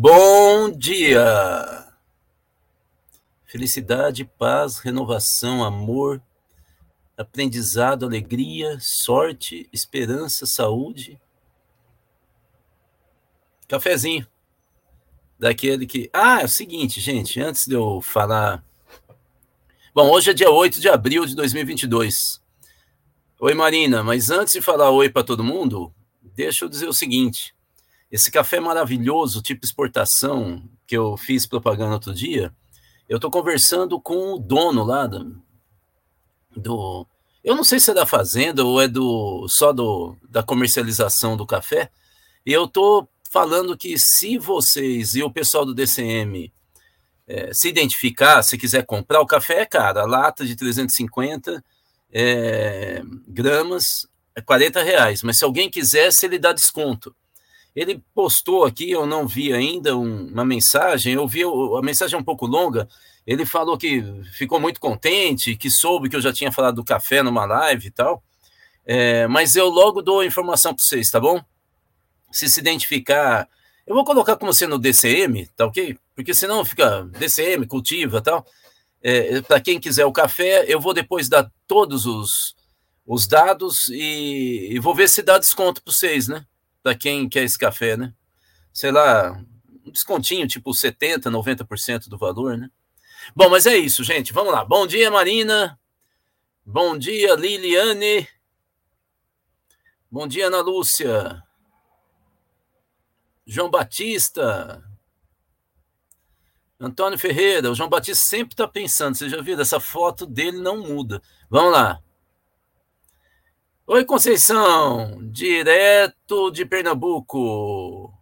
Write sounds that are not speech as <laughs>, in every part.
Bom dia! Felicidade, paz, renovação, amor, aprendizado, alegria, sorte, esperança, saúde. Cafezinho. Daquele que. Ah, é o seguinte, gente, antes de eu falar. Bom, hoje é dia 8 de abril de 2022. Oi, Marina, mas antes de falar oi para todo mundo, deixa eu dizer o seguinte. Esse café maravilhoso, tipo exportação, que eu fiz propaganda outro dia, eu estou conversando com o dono lá do, do, Eu não sei se é da fazenda ou é do só do, da comercialização do café. E eu estou falando que se vocês e o pessoal do DCM é, se identificar, se quiser comprar, o café é caro. A lata de 350 é, gramas é 40 reais. Mas se alguém quiser, se ele dá desconto. Ele postou aqui, eu não vi ainda um, uma mensagem, eu vi a mensagem é um pouco longa. Ele falou que ficou muito contente, que soube que eu já tinha falado do café numa live e tal. É, mas eu logo dou a informação para vocês, tá bom? Se se identificar, eu vou colocar como sendo DCM, tá ok? Porque senão fica DCM, cultiva tal. É, para quem quiser o café, eu vou depois dar todos os, os dados e, e vou ver se dá desconto para vocês, né? Para quem quer esse café, né? Sei lá, um descontinho, tipo 70%, 90% do valor, né? Bom, mas é isso, gente. Vamos lá. Bom dia, Marina. Bom dia, Liliane. Bom dia, Ana Lúcia. João Batista. Antônio Ferreira. O João Batista sempre está pensando. Você já viu? Essa foto dele não muda. Vamos lá. Oi, Conceição, direto de Pernambuco.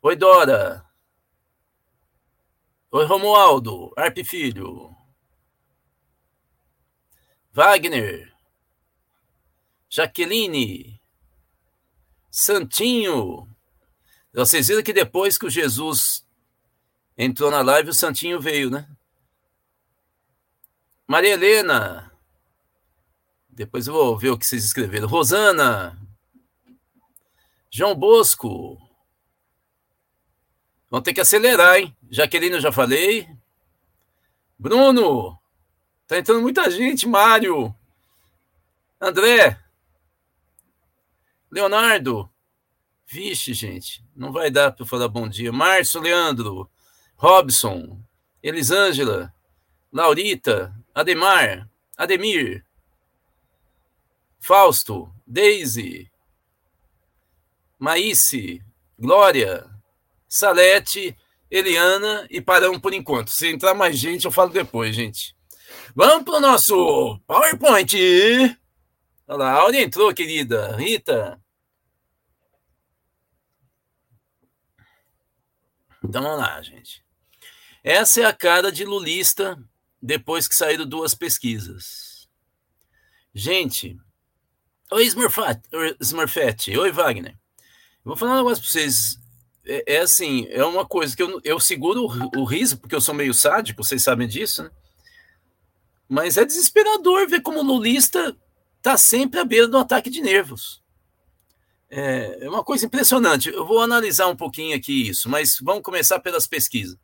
Oi, Dora. Oi, Romualdo, Arp Filho. Wagner. Jaqueline. Santinho. Vocês viram que depois que o Jesus entrou na live, o Santinho veio, né? Maria Helena. Depois eu vou ver o que vocês escreveram. Rosana. João Bosco. Vão ter que acelerar, hein? Jaqueline, eu já falei. Bruno. Tá entrando muita gente. Mário. André. Leonardo. Vixe, gente. Não vai dar para falar bom dia. Márcio, Leandro. Robson. Elisângela. Laurita. Ademar. Ademir. Fausto, Daisy, Maíce, Glória, Salete, Eliana e paramos por enquanto. Se entrar mais gente, eu falo depois, gente. Vamos para o nosso PowerPoint. Olha lá, onde entrou, querida? Rita. Então vamos lá, gente. Essa é a cara de lulista depois que saíram duas pesquisas. Gente, Oi, Smurfette. Oi, Wagner. vou falar um negócio para vocês. É, é, assim, é uma coisa que eu, eu seguro o, o, riso, porque eu sou meio sádico, vocês sabem disso, né? Mas é desesperador ver como o lulista tá sempre à beira do ataque de nervos. É, é uma coisa impressionante. Eu vou analisar um pouquinho aqui isso, mas vamos começar pelas pesquisas.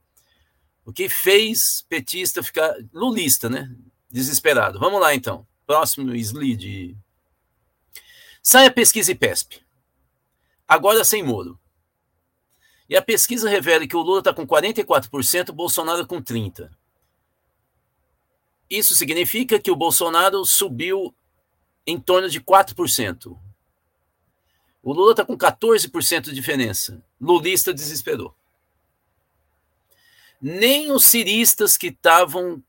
O que fez petista ficar lulista, né? Desesperado. Vamos lá, então. Próximo slide. Sai a pesquisa IPESP. Agora sem Moro. E a pesquisa revela que o Lula está com 44%, o Bolsonaro com 30%. Isso significa que o Bolsonaro subiu em torno de 4%. O Lula está com 14% de diferença. Lulista desesperou. Nem os ciristas que estavam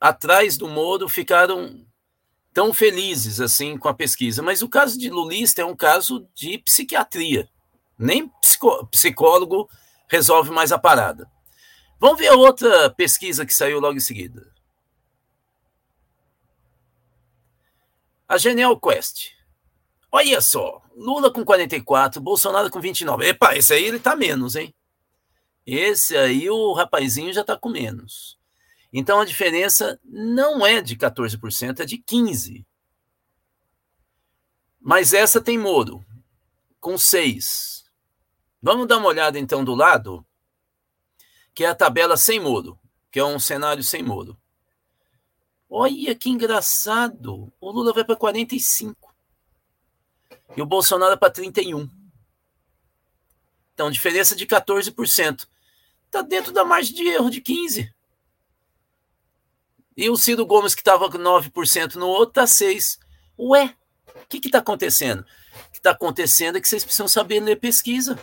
atrás do Moro ficaram tão felizes assim com a pesquisa. Mas o caso de Lulista é um caso de psiquiatria. Nem psicólogo resolve mais a parada. Vamos ver a outra pesquisa que saiu logo em seguida. A Genial Quest. Olha só, Lula com 44, Bolsonaro com 29. Epa, esse aí ele tá menos, hein? Esse aí o rapazinho já tá com menos. Então a diferença não é de 14%, é de 15%. Mas essa tem Moro, com 6%. Vamos dar uma olhada então do lado, que é a tabela sem muro, que é um cenário sem muro. Olha que engraçado. O Lula vai para 45. E o Bolsonaro para 31. Então, diferença de 14%. Está dentro da margem de erro de 15%. E o Ciro Gomes, que estava com 9% no outro, está 6%. Ué, o que está acontecendo? O que está acontecendo é que vocês precisam saber ler pesquisa.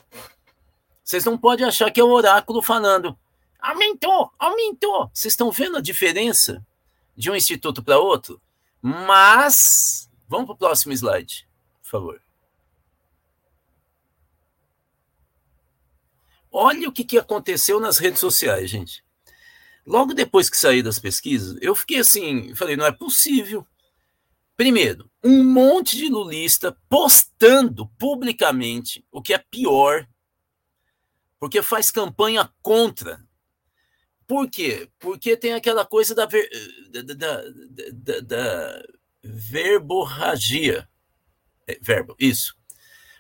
Vocês não podem achar que é o oráculo falando. Aumentou, aumentou. Vocês estão vendo a diferença de um instituto para outro? Mas, vamos para o próximo slide, por favor. Olha o que, que aconteceu nas redes sociais, gente. Logo depois que saí das pesquisas, eu fiquei assim, falei, não é possível. Primeiro, um monte de lulista postando publicamente, o que é pior, porque faz campanha contra. Por quê? Porque tem aquela coisa da, ver, da, da, da, da verborragia. É, verbo, isso.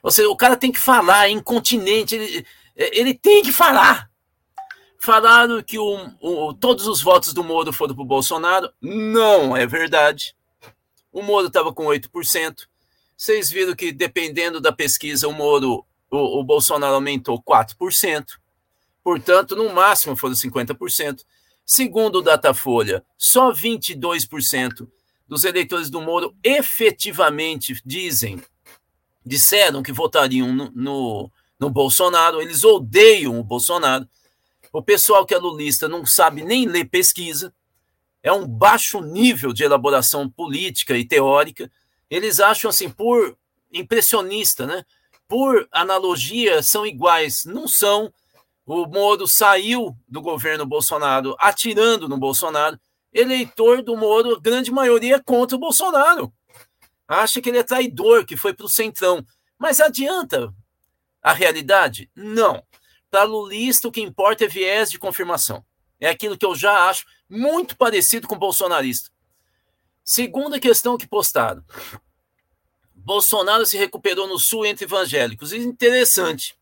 Ou seja, o cara tem que falar, é incontinente, ele, é, ele tem que falar. Falaram que o, o, todos os votos do Moro foram para o Bolsonaro. Não é verdade. O Moro estava com 8%. Vocês viram que, dependendo da pesquisa, o Moro, o, o Bolsonaro aumentou 4%. Portanto, no máximo foram 50%. Segundo o Datafolha, só 22% dos eleitores do Moro efetivamente dizem, disseram que votariam no, no, no Bolsonaro, eles odeiam o Bolsonaro. O pessoal que é lulista não sabe nem ler pesquisa, é um baixo nível de elaboração política e teórica. Eles acham assim, por impressionista, né? Por analogia, são iguais. Não são. O Moro saiu do governo Bolsonaro atirando no Bolsonaro. Eleitor do Moro, grande maioria é contra o Bolsonaro. Acha que ele é traidor, que foi para o centrão. Mas adianta a realidade? Não. Para lulista, o que importa é viés de confirmação. É aquilo que eu já acho muito parecido com bolsonarista. Segunda questão que postaram. Bolsonaro se recuperou no Sul entre evangélicos. Interessante.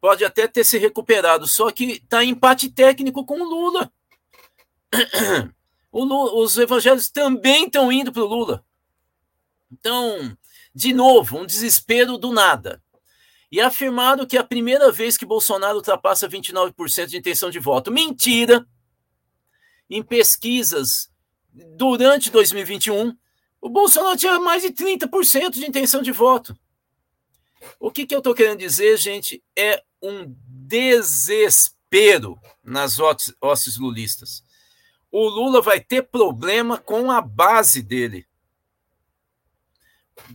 Pode até ter se recuperado, só que está em empate técnico com o Lula. o Lula. Os evangélicos também estão indo para o Lula. Então, de novo, um desespero do nada e afirmaram que é a primeira vez que Bolsonaro ultrapassa 29% de intenção de voto. Mentira! Em pesquisas durante 2021, o Bolsonaro tinha mais de 30% de intenção de voto. O que, que eu estou querendo dizer, gente, é um desespero nas hostes lulistas. O Lula vai ter problema com a base dele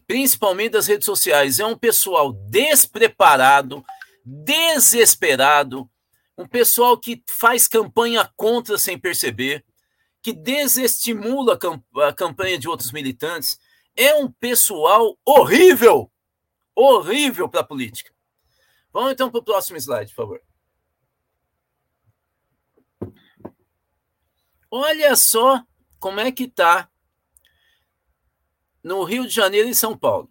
principalmente das redes sociais, é um pessoal despreparado, desesperado, um pessoal que faz campanha contra sem perceber, que desestimula a campanha de outros militantes. É um pessoal horrível, horrível para a política. Vamos então para o próximo slide, por favor. Olha só como é que está no Rio de Janeiro e São Paulo.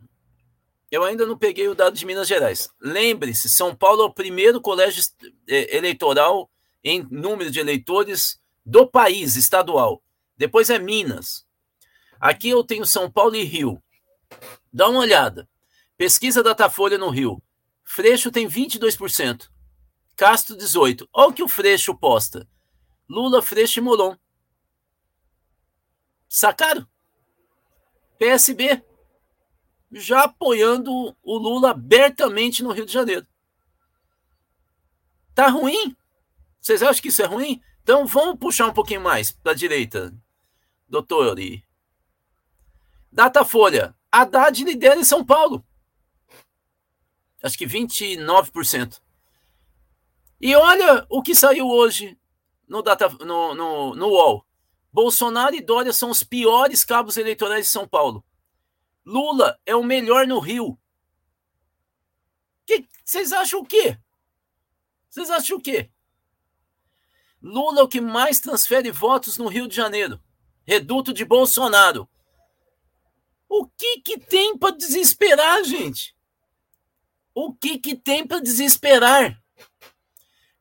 Eu ainda não peguei o dado de Minas Gerais. Lembre-se, São Paulo é o primeiro colégio é, eleitoral em número de eleitores do país, estadual. Depois é Minas. Aqui eu tenho São Paulo e Rio. Dá uma olhada. Pesquisa Datafolha no Rio. Freixo tem 22%. Castro, 18%. Olha o que o Freixo posta. Lula, Freixo e Molon. Sacaram? PSB já apoiando o Lula abertamente no Rio de Janeiro. Tá ruim? Vocês acham que isso é ruim? Então vamos puxar um pouquinho mais para a direita, doutor. Datafolha. Haddad lidera em São Paulo. Acho que 29%. E olha o que saiu hoje no, data, no, no, no UOL. Bolsonaro e Dória são os piores cabos eleitorais de São Paulo. Lula é o melhor no Rio. Vocês acham o quê? Vocês acham o quê? Lula é o que mais transfere votos no Rio de Janeiro. Reduto de Bolsonaro. O que, que tem para desesperar, gente? O que, que tem para desesperar?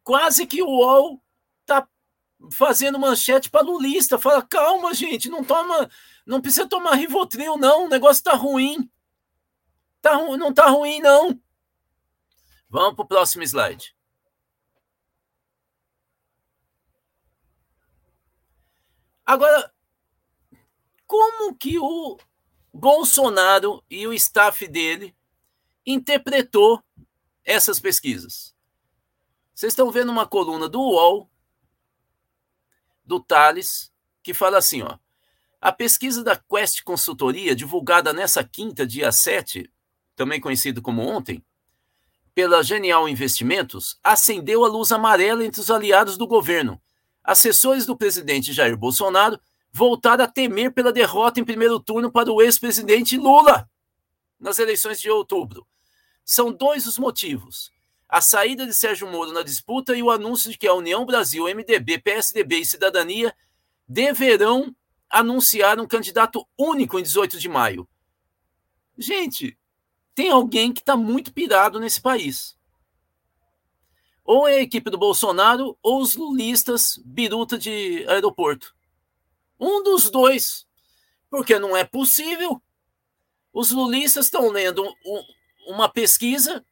Quase que o UOL fazendo manchete para lulista. Fala, calma, gente, não toma, não precisa tomar Rivotril, não. O negócio tá ruim. Tá, não tá ruim, não. Vamos para o próximo slide. Agora, como que o Bolsonaro e o staff dele interpretou essas pesquisas? Vocês estão vendo uma coluna do UOL, do Thales, que fala assim, ó. A pesquisa da Quest Consultoria, divulgada nessa quinta, dia 7, também conhecido como ontem, pela Genial Investimentos, acendeu a luz amarela entre os aliados do governo. Assessores do presidente Jair Bolsonaro voltaram a temer pela derrota em primeiro turno para o ex-presidente Lula nas eleições de outubro. São dois os motivos. A saída de Sérgio Moro na disputa e o anúncio de que a União Brasil, MDB, PSDB e Cidadania deverão anunciar um candidato único em 18 de maio. Gente, tem alguém que está muito pirado nesse país. Ou é a equipe do Bolsonaro ou os lulistas biruta de aeroporto. Um dos dois. Porque não é possível. Os lulistas estão lendo um, uma pesquisa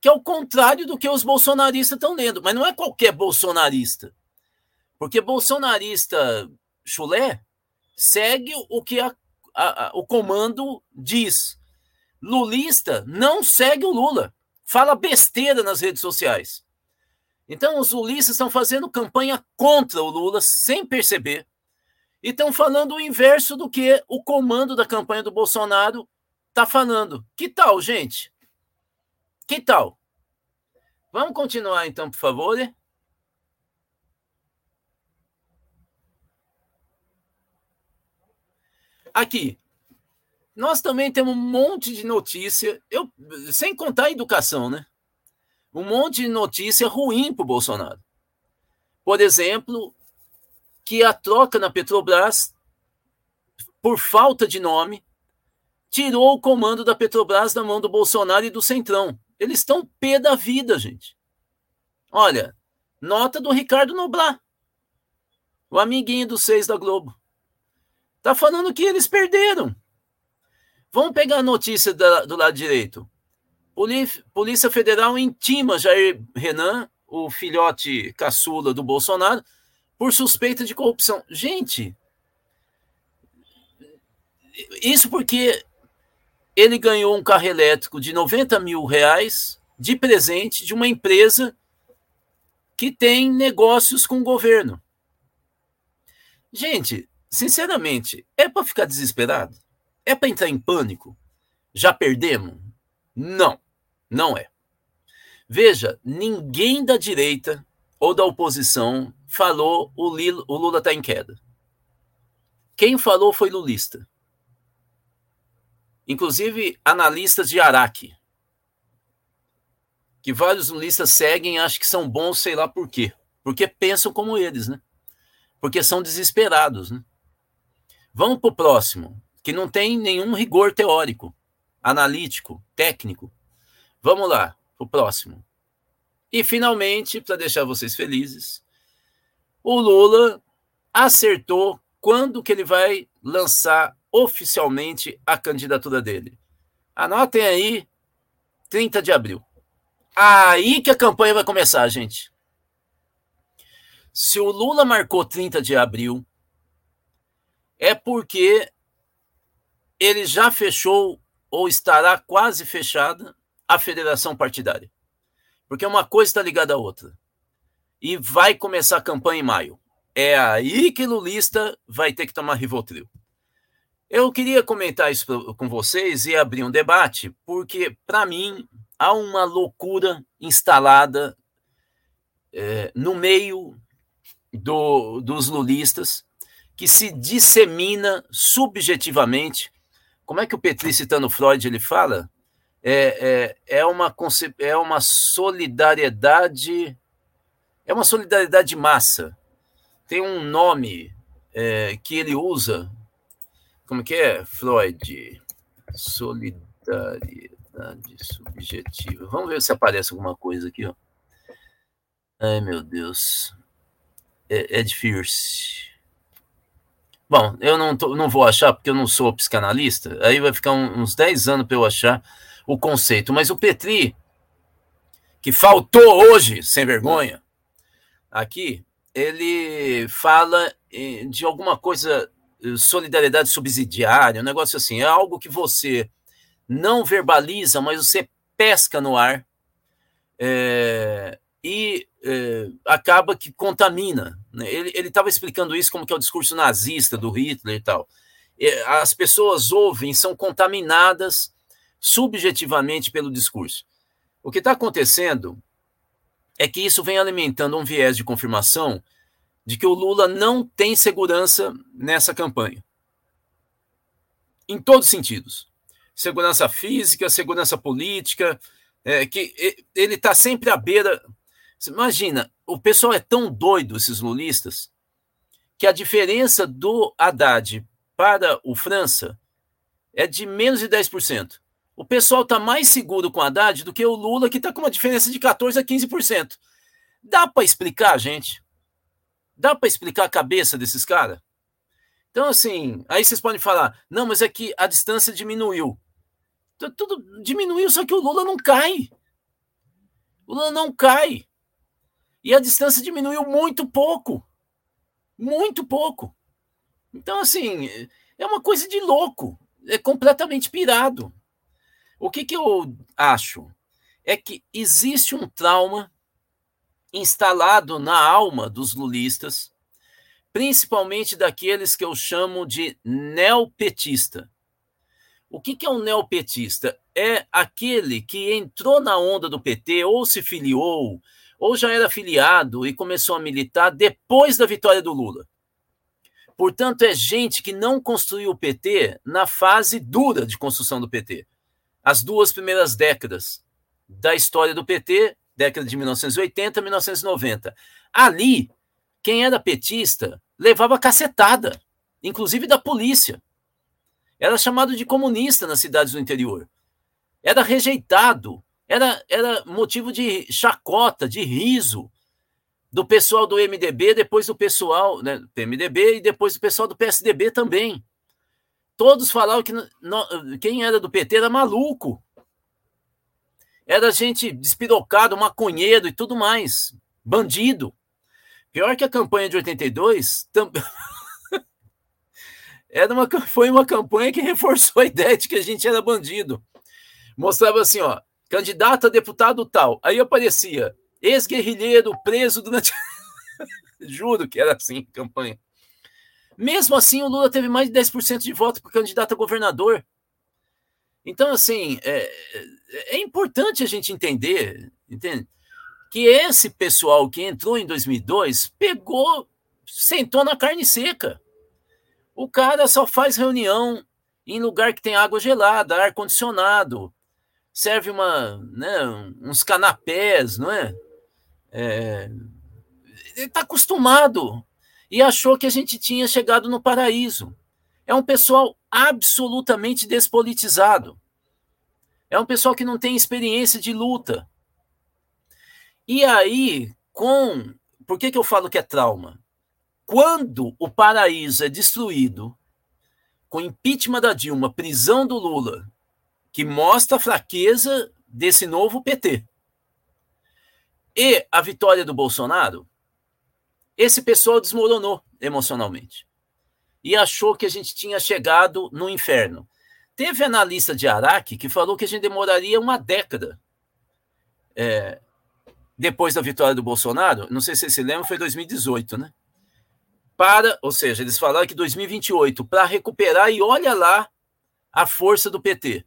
que é o contrário do que os bolsonaristas estão lendo. Mas não é qualquer bolsonarista. Porque bolsonarista chulé segue o que a, a, a, o comando diz lulista não segue o Lula, fala besteira nas redes sociais. Então, os lulistas estão fazendo campanha contra o Lula sem perceber e estão falando o inverso do que o comando da campanha do Bolsonaro está falando. Que tal, gente? Que tal? Vamos continuar então, por favor. Aqui, nós também temos um monte de notícia, eu, sem contar a educação, né? Um monte de notícia ruim para o Bolsonaro. Por exemplo, que a troca na Petrobras, por falta de nome, tirou o comando da Petrobras da mão do Bolsonaro e do Centrão. Eles estão pé da vida, gente. Olha, nota do Ricardo Noblar, o amiguinho dos seis da Globo. Tá falando que eles perderam. Vamos pegar a notícia da, do lado direito. Polícia Federal intima Jair Renan, o filhote caçula do Bolsonaro, por suspeita de corrupção. Gente, isso porque ele ganhou um carro elétrico de 90 mil reais de presente de uma empresa que tem negócios com o governo. Gente, sinceramente, é para ficar desesperado? É para entrar em pânico? Já perdemos? Não, não é. Veja, ninguém da direita ou da oposição falou o, Lula está em queda. Quem falou foi lulista. Inclusive analistas de Araque, que vários lulistas seguem, acham que são bons, sei lá por quê. Porque pensam como eles, né? Porque são desesperados, né? Vamos para o próximo que não tem nenhum rigor teórico, analítico, técnico. Vamos lá, o próximo. E finalmente, para deixar vocês felizes, o Lula acertou quando que ele vai lançar oficialmente a candidatura dele. Anotem aí, 30 de abril. Aí que a campanha vai começar, gente. Se o Lula marcou 30 de abril, é porque ele já fechou ou estará quase fechada a federação partidária. Porque uma coisa está ligada à outra. E vai começar a campanha em maio. É aí que Lulista vai ter que tomar Rivotril. Eu queria comentar isso com vocês e abrir um debate, porque, para mim, há uma loucura instalada é, no meio do, dos lulistas que se dissemina subjetivamente como é que o Petri, citando Freud, ele fala? É, é, é, uma, é uma solidariedade, é uma solidariedade de massa. Tem um nome é, que ele usa, como que é, Freud? Solidariedade subjetiva. Vamos ver se aparece alguma coisa aqui, ó. Ai, meu Deus. É, é difícil. Bom, eu não, tô, não vou achar porque eu não sou psicanalista, aí vai ficar um, uns 10 anos para eu achar o conceito. Mas o Petri, que faltou hoje, sem vergonha, aqui, ele fala de alguma coisa, solidariedade subsidiária, um negócio assim, é algo que você não verbaliza, mas você pesca no ar é, e é, acaba que contamina. Né? Ele estava explicando isso como que é o discurso nazista do Hitler e tal. As pessoas ouvem, são contaminadas subjetivamente pelo discurso. O que está acontecendo é que isso vem alimentando um viés de confirmação de que o Lula não tem segurança nessa campanha. Em todos os sentidos. Segurança física, segurança política, é, que ele está sempre à beira Imagina, o pessoal é tão doido, esses lulistas, que a diferença do Haddad para o França é de menos de 10%. O pessoal está mais seguro com o Haddad do que o Lula, que está com uma diferença de 14% a 15%. Dá para explicar, gente? Dá para explicar a cabeça desses caras? Então, assim, aí vocês podem falar, não, mas é que a distância diminuiu. Tudo diminuiu, só que o Lula não cai. O Lula não cai. E a distância diminuiu muito pouco. Muito pouco. Então, assim, é uma coisa de louco. É completamente pirado. O que, que eu acho? É que existe um trauma instalado na alma dos lulistas, principalmente daqueles que eu chamo de neopetista. O que, é um neopetista? É aquele que entrou na onda do PT ou se filiou, ou já era filiado e começou a militar depois da vitória do Lula. Portanto, é gente que não construiu o PT na fase dura de construção do PT. As duas primeiras décadas da história do PT, década de 1980 a 1990. Ali, quem era petista levava cacetada, inclusive da polícia. Era chamado de comunista nas cidades do interior. Era rejeitado era, era motivo de chacota, de riso do pessoal do MDB, depois do pessoal né, do MDB e depois do pessoal do PSDB também. Todos falavam que no, quem era do PT era maluco. Era gente despirocado, maconheiro e tudo mais. Bandido. Pior que a campanha de 82 tam... <laughs> era uma, foi uma campanha que reforçou a ideia de que a gente era bandido. Mostrava assim, ó, candidato a deputado tal. Aí aparecia ex-guerrilheiro preso durante. <laughs> Juro que era assim campanha. Mesmo assim, o Lula teve mais de 10% de voto para candidato a governador. Então, assim, é, é importante a gente entender, entende? Que esse pessoal que entrou em 2002 pegou, sentou na carne seca. O cara só faz reunião em lugar que tem água gelada, ar condicionado, serve uma, né, uns canapés, não é? é ele está acostumado e achou que a gente tinha chegado no paraíso. É um pessoal absolutamente despolitizado. É um pessoal que não tem experiência de luta. E aí, com. Por que, que eu falo que é trauma? Quando o paraíso é destruído, com impeachment da Dilma, prisão do Lula que mostra a fraqueza desse novo PT. E a vitória do Bolsonaro, esse pessoal desmoronou emocionalmente e achou que a gente tinha chegado no inferno. Teve analista de Araque que falou que a gente demoraria uma década é, depois da vitória do Bolsonaro. Não sei se você se lembra, foi 2018, né? Para, ou seja, eles falaram que 2028 para recuperar e olha lá a força do PT.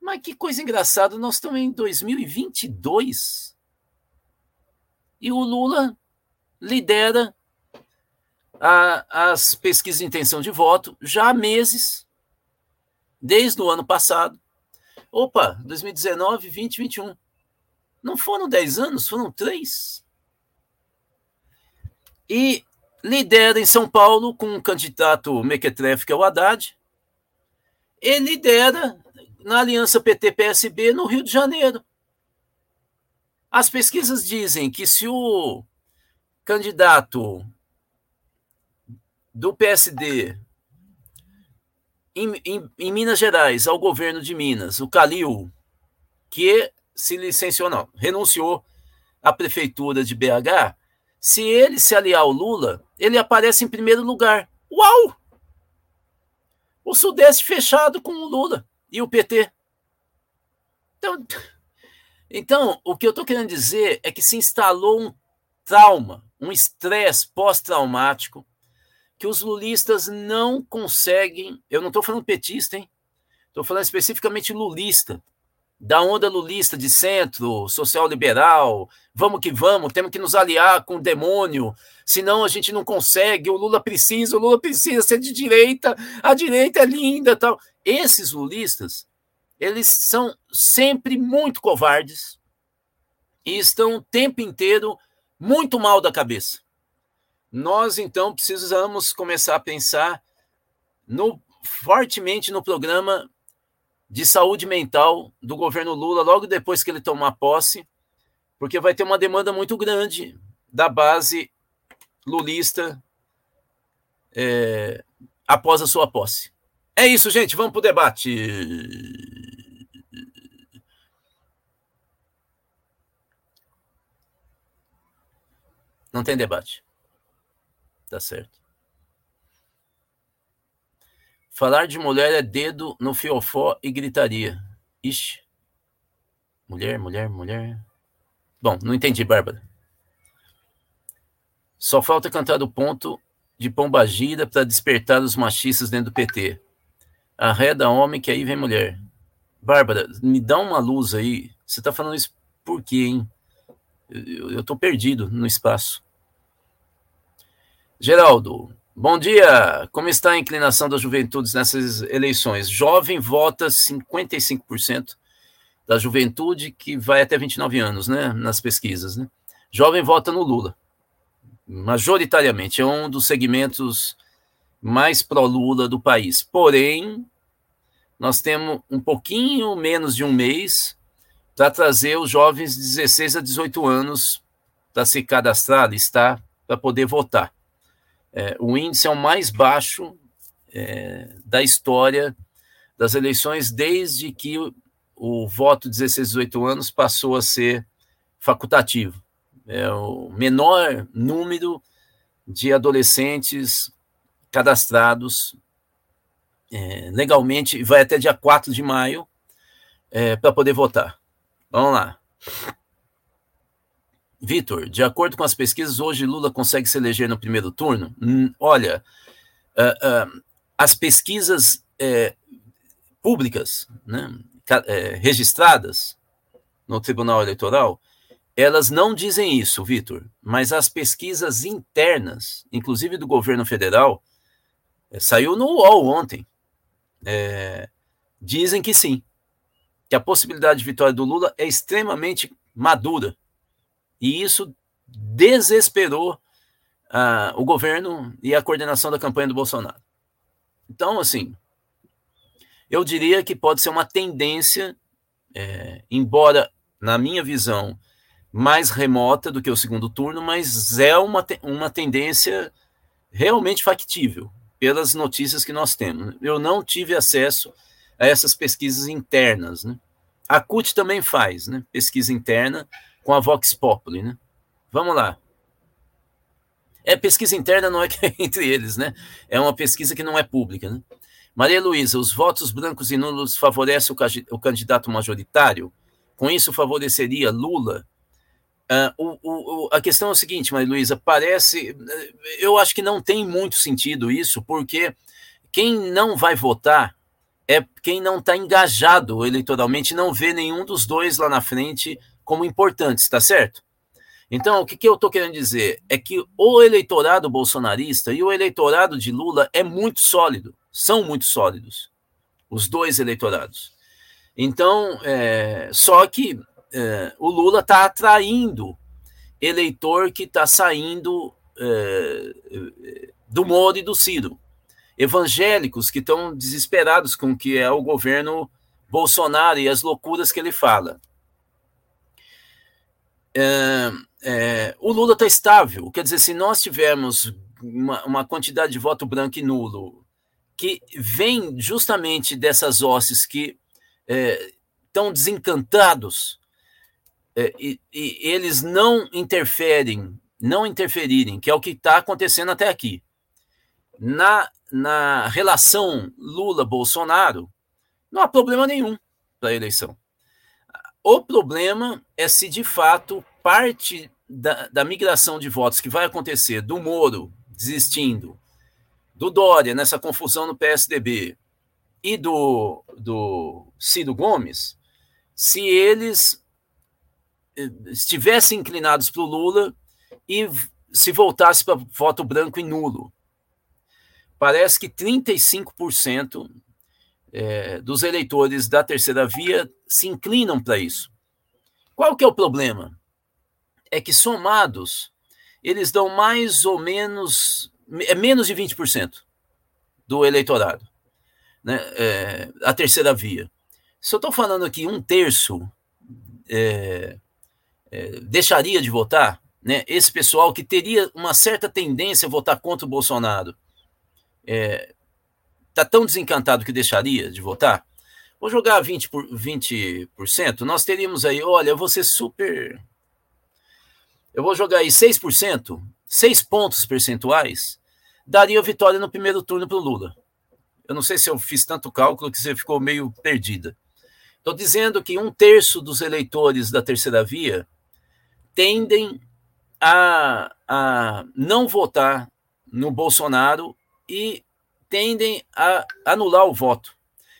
Mas que coisa engraçada, nós estamos em 2022 e o Lula lidera a, as pesquisas de intenção de voto já há meses, desde o ano passado. Opa, 2019, 20, 21. Não foram 10 anos, foram três. E lidera em São Paulo com um candidato mequetrefe, que é o Haddad. E lidera na aliança PT-PSB no Rio de Janeiro. As pesquisas dizem que se o candidato do PSD em, em, em, Minas Gerais ao governo de Minas, o Calil, que se licenciou, não, renunciou à prefeitura de BH, se ele se aliar ao Lula, ele aparece em primeiro lugar. Uau! O Sudeste fechado com o Lula e o PT. Então, então o que eu estou querendo dizer é que se instalou um trauma, um estresse pós-traumático que os lulistas não conseguem. Eu não estou falando petista, hein? Estou falando especificamente lulista, da onda lulista de centro, social liberal, vamos que vamos, temos que nos aliar com o demônio, senão a gente não consegue, o Lula precisa, o Lula precisa ser de direita, a direita é linda, tal. Esses lulistas, eles são sempre muito covardes e estão o tempo inteiro muito mal da cabeça. Nós, então, precisamos começar a pensar no, fortemente no programa de saúde mental do governo Lula logo depois que ele tomar posse, porque vai ter uma demanda muito grande da base lulista é, após a sua posse. É isso, gente. Vamos para o debate. Não tem debate. Tá certo. Falar de mulher é dedo no fiofó e gritaria. Ixi. Mulher, mulher, mulher. Bom, não entendi, Bárbara. Só falta cantar o ponto de pombagira para despertar os machistas dentro do PT. Arreda homem que aí vem mulher. Bárbara, me dá uma luz aí. Você tá falando isso por quê, hein? Eu, tô perdido no espaço. Geraldo, bom dia. Como está a inclinação das juventudes nessas eleições? Jovem vota 55% da juventude, que vai até 29 anos, né? Nas pesquisas, né? Jovem vota no Lula. Majoritariamente. É um dos segmentos mais pró-Lula do país. Porém, nós temos um pouquinho menos de um mês para trazer os jovens de 16 a 18 anos para se cadastrar, listar, para poder votar. É, o índice é o mais baixo é, da história das eleições desde que o, o voto de 16 a 18 anos passou a ser facultativo. É o menor número de adolescentes cadastrados é, legalmente, vai até dia 4 de maio é, para poder votar. Vamos lá. Vitor, de acordo com as pesquisas, hoje Lula consegue se eleger no primeiro turno? Hum, olha, uh, uh, as pesquisas é, públicas, né, é, registradas no Tribunal Eleitoral, elas não dizem isso, Vitor, mas as pesquisas internas, inclusive do governo federal, é, saiu no UOL ontem, é, dizem que sim, que a possibilidade de vitória do Lula é extremamente madura e isso desesperou uh, o governo e a coordenação da campanha do Bolsonaro. Então, assim, eu diria que pode ser uma tendência, é, embora, na minha visão, mais remota do que o segundo turno, mas é uma, uma tendência realmente factível, pelas notícias que nós temos. Eu não tive acesso a essas pesquisas internas. Né? A CUT também faz né? pesquisa interna, com a Vox Populi, né? Vamos lá. É pesquisa interna, não é que é <laughs> entre eles, né? É uma pesquisa que não é pública, né? Maria Luísa, os votos brancos e nulos favorecem o, candidato majoritário? Com isso, favoreceria Lula? Uh, o, o, a questão é o seguinte, Maria Luísa, parece. Eu acho que não tem muito sentido isso, porque quem não vai votar é quem não está engajado eleitoralmente, não vê nenhum dos dois lá na frente como importantes, tá certo? Então, o que, que eu estou querendo dizer é que o eleitorado bolsonarista e o eleitorado de Lula é muito sólido, são muito sólidos, os dois eleitorados. Então, é, só que é, o Lula está atraindo eleitor que está saindo é, do Moro e do Ciro. Evangélicos que estão desesperados com o que é o governo Bolsonaro e as loucuras que ele fala. É, é, o Lula está estável, quer dizer, se nós tivermos uma, uma, quantidade de voto branco e nulo que vem justamente dessas hostes que estão é, desencantados é, e, e eles não interferem, não interferirem, que é o que está acontecendo até aqui. Na, na relação Lula-Bolsonaro, não há problema nenhum para a eleição. O problema é se de fato parte da, da, migração de votos que vai acontecer do Moro desistindo, do Dória nessa confusão no PSDB e do, do Ciro Gomes, se eles eh, estivessem inclinados para o Lula e se voltasse para voto branco e nulo. Parece que 35% é, dos eleitores da terceira via se inclinam para isso. Qual que é o problema? É que somados, eles dão mais ou menos, é menos de 20% do eleitorado, né? É, a terceira via. Se eu estou falando aqui um terço é, é, deixaria de votar, né? esse pessoal que teria uma certa tendência a votar contra o Bolsonaro, é, está tão desencantado que deixaria de votar? Vou jogar 20%, por, 20% nós teríamos aí, olha, eu vou ser super. Eu vou jogar aí 6%, 6 pontos percentuais, daria vitória no primeiro turno para o Lula. Eu não sei se eu fiz tanto cálculo que você ficou meio perdida. Estou dizendo que um terço dos eleitores da terceira via tendem a, a não votar no Bolsonaro e tendem a anular o voto.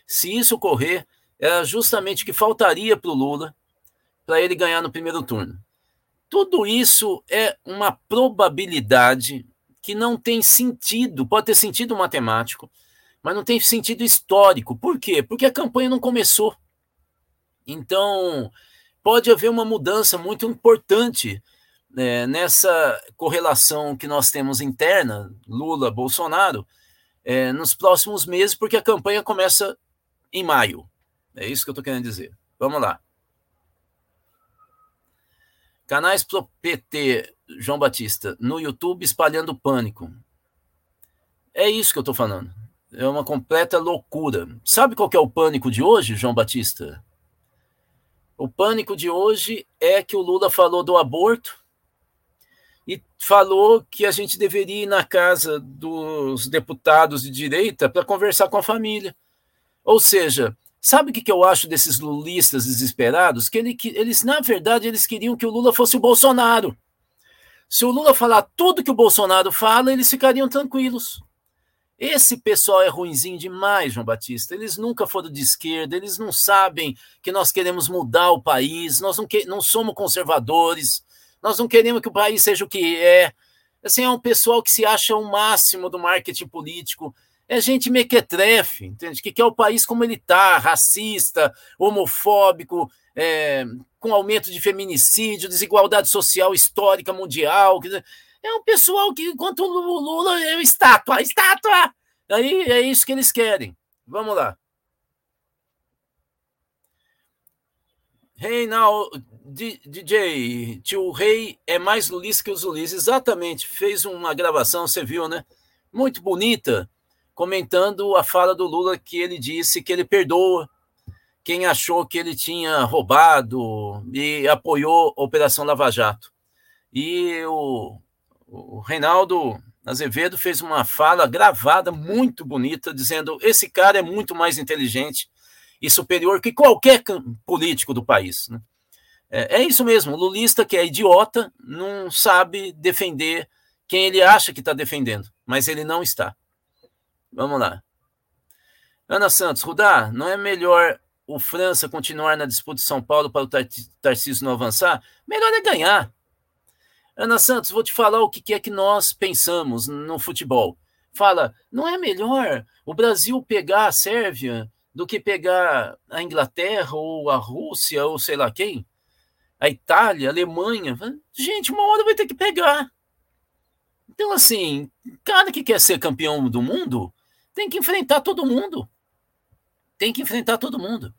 Se isso ocorrer, era justamente o que faltaria para o Lula para ele ganhar no primeiro turno. Tudo isso é uma probabilidade que não tem sentido, pode ter sentido matemático, mas não tem sentido histórico. Por quê? Porque a campanha não começou. Então, pode haver uma mudança muito importante né, nessa correlação que nós temos interna, Lula-Bolsonaro, é, nos próximos meses, porque a campanha começa em maio. É isso que eu estou querendo dizer. Vamos lá. Canais pro PT, João Batista, no YouTube espalhando pânico. É isso que eu estou falando. É uma completa loucura. Sabe qual é o pânico de hoje, João Batista? O pânico de hoje é que o Lula falou do aborto e falou que a gente deveria ir na casa dos deputados de direita para conversar com a família. Ou seja, sabe o que, eu acho desses lulistas desesperados? Que, ele, que eles, na verdade, eles queriam que o Lula fosse o Bolsonaro. Se o Lula falar tudo que o Bolsonaro fala, eles ficariam tranquilos. Esse pessoal é ruinzinho demais, João Batista. Eles nunca foram de esquerda, eles não sabem que nós queremos mudar o país, nós não, que, não somos conservadores, nós não queremos que o país seja o que é. Assim, é um pessoal que se acha o máximo do marketing político. É gente mequetrefe, entende? Que quer o país como ele está, racista, homofóbico, é, com aumento de feminicídio, desigualdade social histórica mundial. É um pessoal que, enquanto o Lula é estátua, estátua! Aí é isso que eles querem. Vamos lá. Reinaldo, DJ, tio Rei é mais lulista que os Ulisses. Exatamente, fez uma gravação, você viu, né? Muito bonita, comentando a fala do Lula que ele disse que ele perdoa quem achou que ele tinha roubado e apoiou a Operação Lava Jato. E o, o Reinaldo Azevedo fez uma fala gravada muito bonita, dizendo: esse cara é muito mais inteligente e superior que qualquer político do país. Né? É, é isso mesmo, o lulista que é idiota não sabe defender quem ele acha que está defendendo, mas ele não está. Vamos lá. Ana Santos, Rudá, não é melhor o França continuar na disputa de São Paulo para o Tarcísio não avançar? Melhor é ganhar. Ana Santos, vou te falar o que é que nós pensamos no futebol. Fala, não é melhor o Brasil pegar a Sérvia do que pegar a Inglaterra ou a Rússia ou sei lá quem? A Itália, a Alemanha. Gente, uma hora vai ter que pegar. Então, assim, cara que quer ser campeão do mundo tem que enfrentar todo mundo. Tem que enfrentar todo mundo.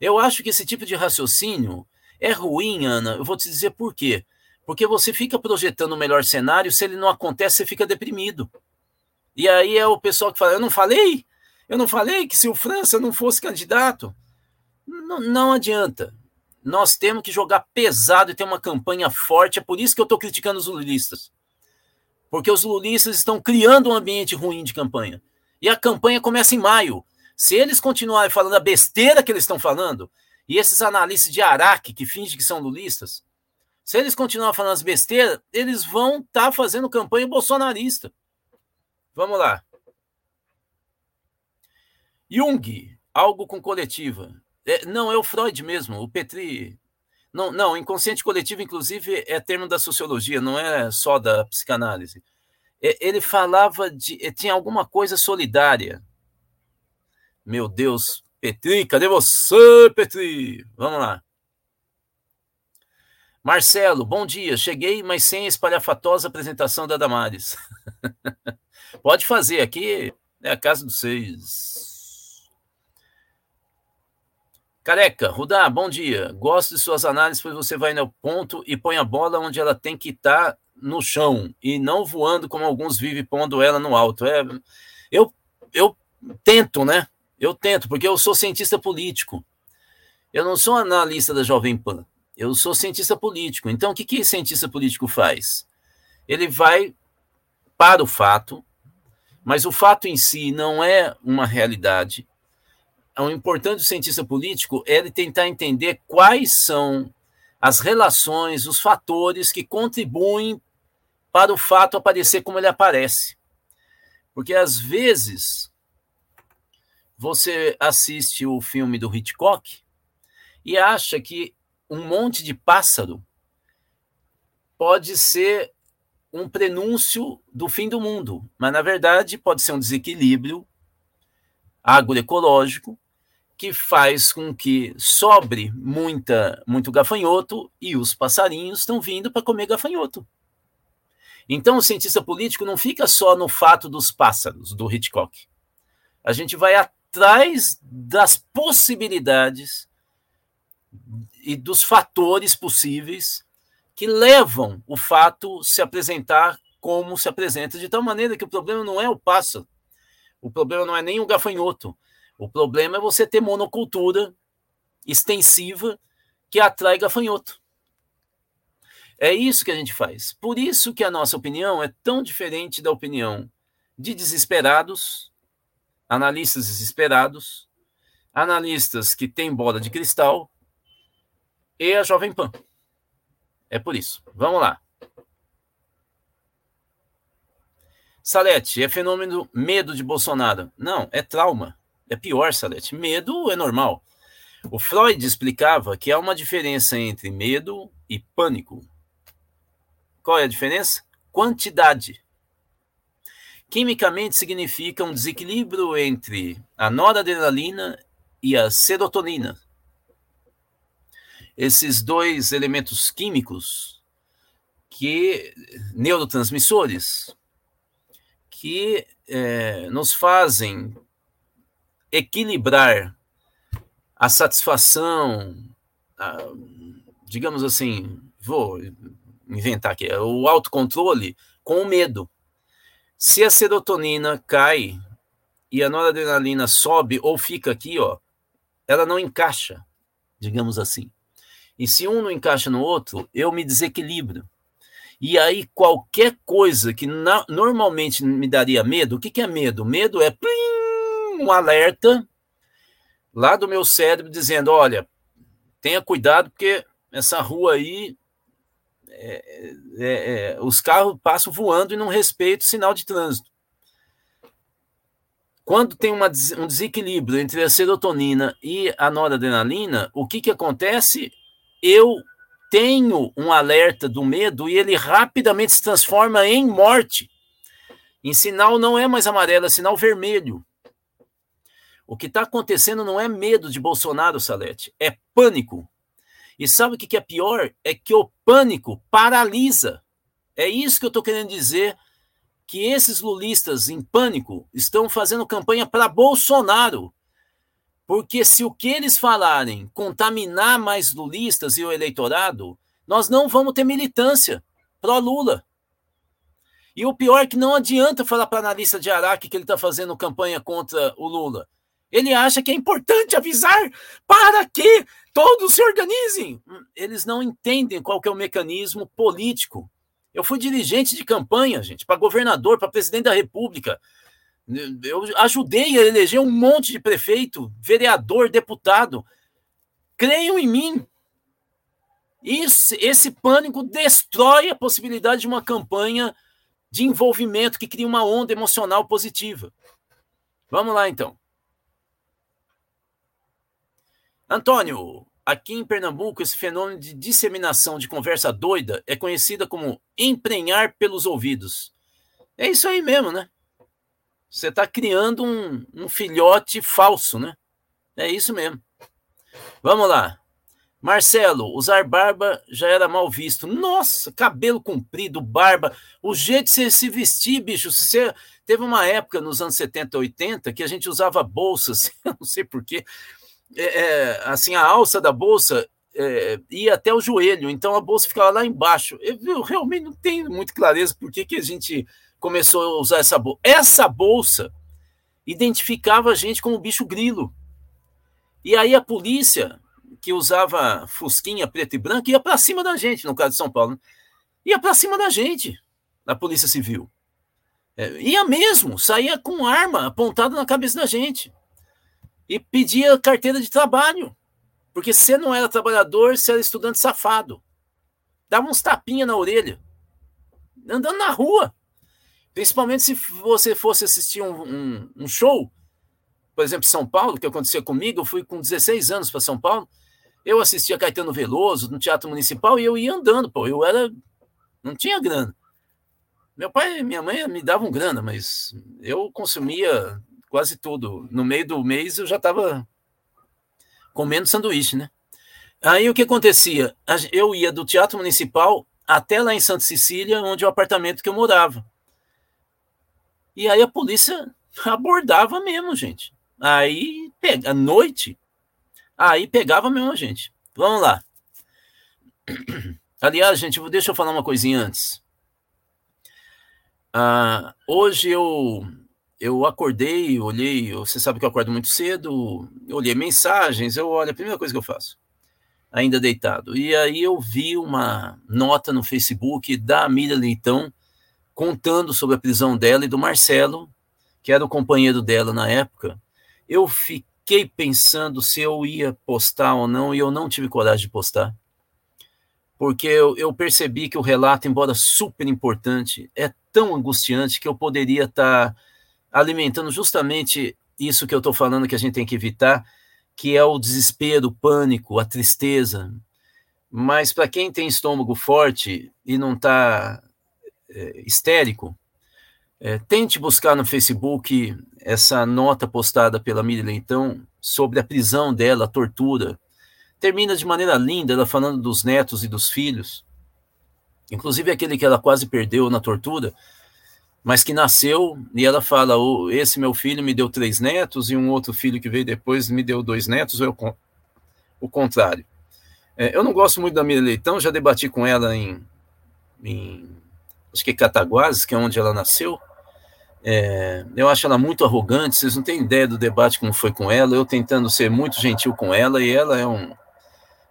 Eu acho que esse tipo de raciocínio é ruim, Ana. Eu vou te dizer por quê. Porque você fica projetando o melhor cenário, se ele não acontece, você fica deprimido. E aí é o pessoal que fala: Eu não falei? Eu não falei que se o França não fosse candidato? Não, não adianta. Nós temos que jogar pesado e ter uma campanha forte. É por isso que eu estou criticando os lulistas. Porque os lulistas estão criando um ambiente ruim de campanha. E a campanha começa em maio. Se eles continuarem falando a besteira que eles estão falando, e esses analistas de Araque que fingem que são lulistas, se eles continuarem falando as besteiras, eles vão estar tá fazendo campanha bolsonarista. Vamos lá. Jung, algo com coletiva. É, não, é o Freud mesmo, o Petri. Não, não, inconsciente coletivo, inclusive, é termo da sociologia, não é só da psicanálise. É, ele falava de. É, tinha alguma coisa solidária. Meu Deus, Petri, cadê você, Petri? Vamos lá. Marcelo, bom dia. Cheguei, mas sem a espalhafatosa apresentação da Damares. <laughs> Pode fazer, aqui é a casa dos seis. Careca, Rudá, bom dia. Gosto de suas análises, pois você vai no ponto e põe a bola onde ela tem que estar tá no chão e não voando como alguns vivem pondo ela no alto. É, eu, eu tento, né? Eu tento, porque eu sou cientista político. Eu não sou analista da Jovem Pan. Eu sou cientista político. Então, o que, que cientista político faz? Ele vai para o fato, mas o fato em si não é uma realidade o importante do cientista político é ele tentar entender quais são as relações, os fatores que contribuem para o fato aparecer como ele aparece. Porque às vezes você assiste o filme do Hitchcock e acha que um monte de pássaro pode ser um prenúncio do fim do mundo, mas na verdade pode ser um desequilíbrio agroecológico que faz com que sobre muita, muito gafanhoto e os passarinhos estão vindo para comer gafanhoto. Então, o cientista político não fica só no fato dos pássaros, do Hitchcock. A gente vai atrás das possibilidades e dos fatores possíveis que levam o fato se apresentar como se apresenta, de tal maneira que o problema não é o pássaro, o problema não é nem o gafanhoto, o problema é você ter monocultura extensiva que atrai gafanhoto. É isso que a gente faz. Por isso que a nossa opinião é tão diferente da opinião de desesperados, analistas desesperados, analistas que têm bola de cristal e a Jovem Pan. É por isso. Vamos lá. Salete, é fenômeno medo de Bolsonaro. Não, é trauma. É pior, Salete. Medo é normal. O Freud explicava que há uma diferença entre medo e pânico. Qual é a diferença? Quantidade. Quimicamente significa um desequilíbrio entre a noradrenalina e a serotonina. Esses dois elementos químicos que neurotransmissores que é, nos fazem equilibrar a satisfação, a, digamos assim, vou inventar aqui, o autocontrole com o medo. Se a serotonina cai e a noradrenalina sobe ou fica aqui, ó, ela não encaixa, digamos assim. E se um não encaixa no outro, eu me desequilibro. E aí, qualquer coisa que na, normalmente me daria medo, o que, que é medo? Medo é plim, um alerta lá do meu cérebro dizendo: olha, tenha cuidado, porque essa rua aí é, é, é, os carros passam voando e não respeitam o sinal de trânsito. Quando tem uma, um desequilíbrio entre a serotonina e a noradrenalina, o que, que acontece? Eu tenho um alerta do medo e ele rapidamente se transforma em morte. Em sinal não é mais amarelo, é sinal vermelho. O que está acontecendo não é medo de Bolsonaro, Salete, é pânico. E sabe o que é pior? É que o pânico paralisa. É isso que eu estou querendo dizer, que esses lulistas em pânico estão fazendo campanha para Bolsonaro. Porque se o que eles falarem contaminar mais lulistas e o eleitorado, nós não vamos ter militância pró-Lula. E o pior é que não adianta falar para analista de Araque que ele está fazendo campanha contra o Lula. Ele acha que é importante avisar para que todos se organizem. Eles não entendem qual é o mecanismo político. Eu fui dirigente de campanha, gente, para governador, para presidente da República. Eu ajudei a eleger um monte de prefeito, vereador, deputado. Creiam em mim. Esse pânico destrói a possibilidade de uma campanha de envolvimento que cria uma onda emocional positiva. Vamos lá, então. Antônio, aqui em Pernambuco, esse fenômeno de disseminação de conversa doida é conhecida como emprenhar pelos ouvidos. É isso aí mesmo, né? Você está criando um, um filhote falso, né? É isso mesmo. Vamos lá. Marcelo, usar barba já era mal visto. Nossa, cabelo comprido, barba, o jeito de você se vestir, bicho. Você teve uma época nos anos 70, 80 que a gente usava bolsas, <laughs> não sei porquê. É, é, assim, a alça da bolsa é, ia até o joelho, então a bolsa ficava lá embaixo. Eu, eu realmente não tenho muito clareza por que, que a gente começou a usar essa bolsa. Essa bolsa identificava a gente como bicho grilo. E aí a polícia que usava fusquinha preto e branco ia para cima da gente, no caso de São Paulo. Né? Ia para cima da gente, da Polícia Civil. É, ia mesmo, saía com arma apontada na cabeça da gente. E pedia carteira de trabalho. Porque se não era trabalhador, você era estudante safado. Dava uns tapinha na orelha. Andando na rua. Principalmente se você fosse assistir um, um, um show, por exemplo, São Paulo, que acontecia comigo, eu fui com 16 anos para São Paulo, eu assistia Caetano Veloso no Teatro Municipal e eu ia andando, pô. Eu era. Não tinha grana. Meu pai e minha mãe me davam grana, mas eu consumia quase tudo. No meio do mês eu já estava comendo sanduíche, né? Aí o que acontecia? Eu ia do Teatro Municipal até lá em Santa Cecília, onde é o apartamento que eu morava. E aí a polícia abordava mesmo, gente. Aí, à noite, Aí pegava mesmo a gente. Vamos lá. <clears throat> Aliás, gente, deixa eu falar uma coisinha antes. Ah, hoje eu eu acordei, olhei, você sabe que eu acordo muito cedo, olhei mensagens, eu olho, a primeira coisa que eu faço, ainda deitado. E aí eu vi uma nota no Facebook da Miriam Leitão contando sobre a prisão dela e do Marcelo, que era o companheiro dela na época. Eu fiquei fiquei pensando se eu ia postar ou não, e eu não tive coragem de postar. Porque eu, eu percebi que o relato, embora super importante, é tão angustiante que eu poderia estar tá alimentando justamente isso que eu estou falando que a gente tem que evitar, que é o desespero, o pânico, a tristeza. Mas para quem tem estômago forte e não está é, histérico, é, tente buscar no Facebook essa nota postada pela Miriam Leitão sobre a prisão dela, a tortura. Termina de maneira linda, ela falando dos netos e dos filhos, inclusive aquele que ela quase perdeu na tortura, mas que nasceu, e ela fala: oh, esse meu filho me deu três netos, e um outro filho que veio depois me deu dois netos, ou eu, o contrário. É, eu não gosto muito da Miriam Leitão, já debati com ela em, em acho que Cataguases, que é onde ela nasceu, é, eu acho ela muito arrogante, vocês não têm ideia do debate como foi com ela, eu tentando ser muito gentil com ela, e ela é um,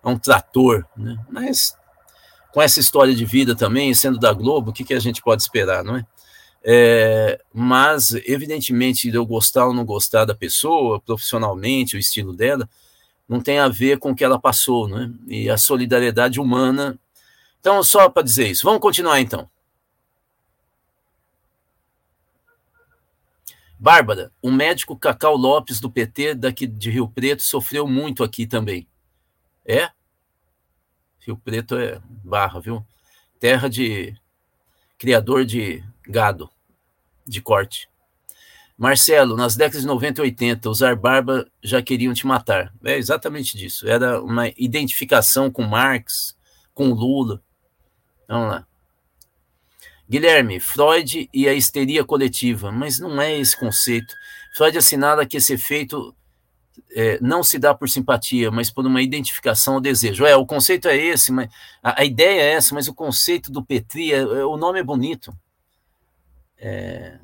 é um trator, né? Mas com essa história de vida também, sendo da Globo, o que, que a gente pode esperar, não é? É? Mas, evidentemente, eu gostar ou não gostar da pessoa, profissionalmente, o estilo dela, não tem a ver com o que ela passou, não é? E a solidariedade humana. Então, só para dizer isso, vamos continuar então. Bárbara, o médico Cacau Lopes do PT daqui de Rio Preto sofreu muito aqui também. É? Rio Preto é barra, viu? Terra de criador de gado, de corte. Marcelo, nas décadas de 90 e 80, usar barba já queriam te matar. É exatamente disso. Era uma identificação com Marx, com Lula. Vamos lá. Guilherme, Freud e a histeria coletiva, mas não é esse conceito. Freud assinala que esse efeito é, não se dá por simpatia, mas por uma identificação ao desejo. É, o conceito é esse, mas a, a ideia é essa, mas o conceito do Petri, é, é, o nome é bonito. É,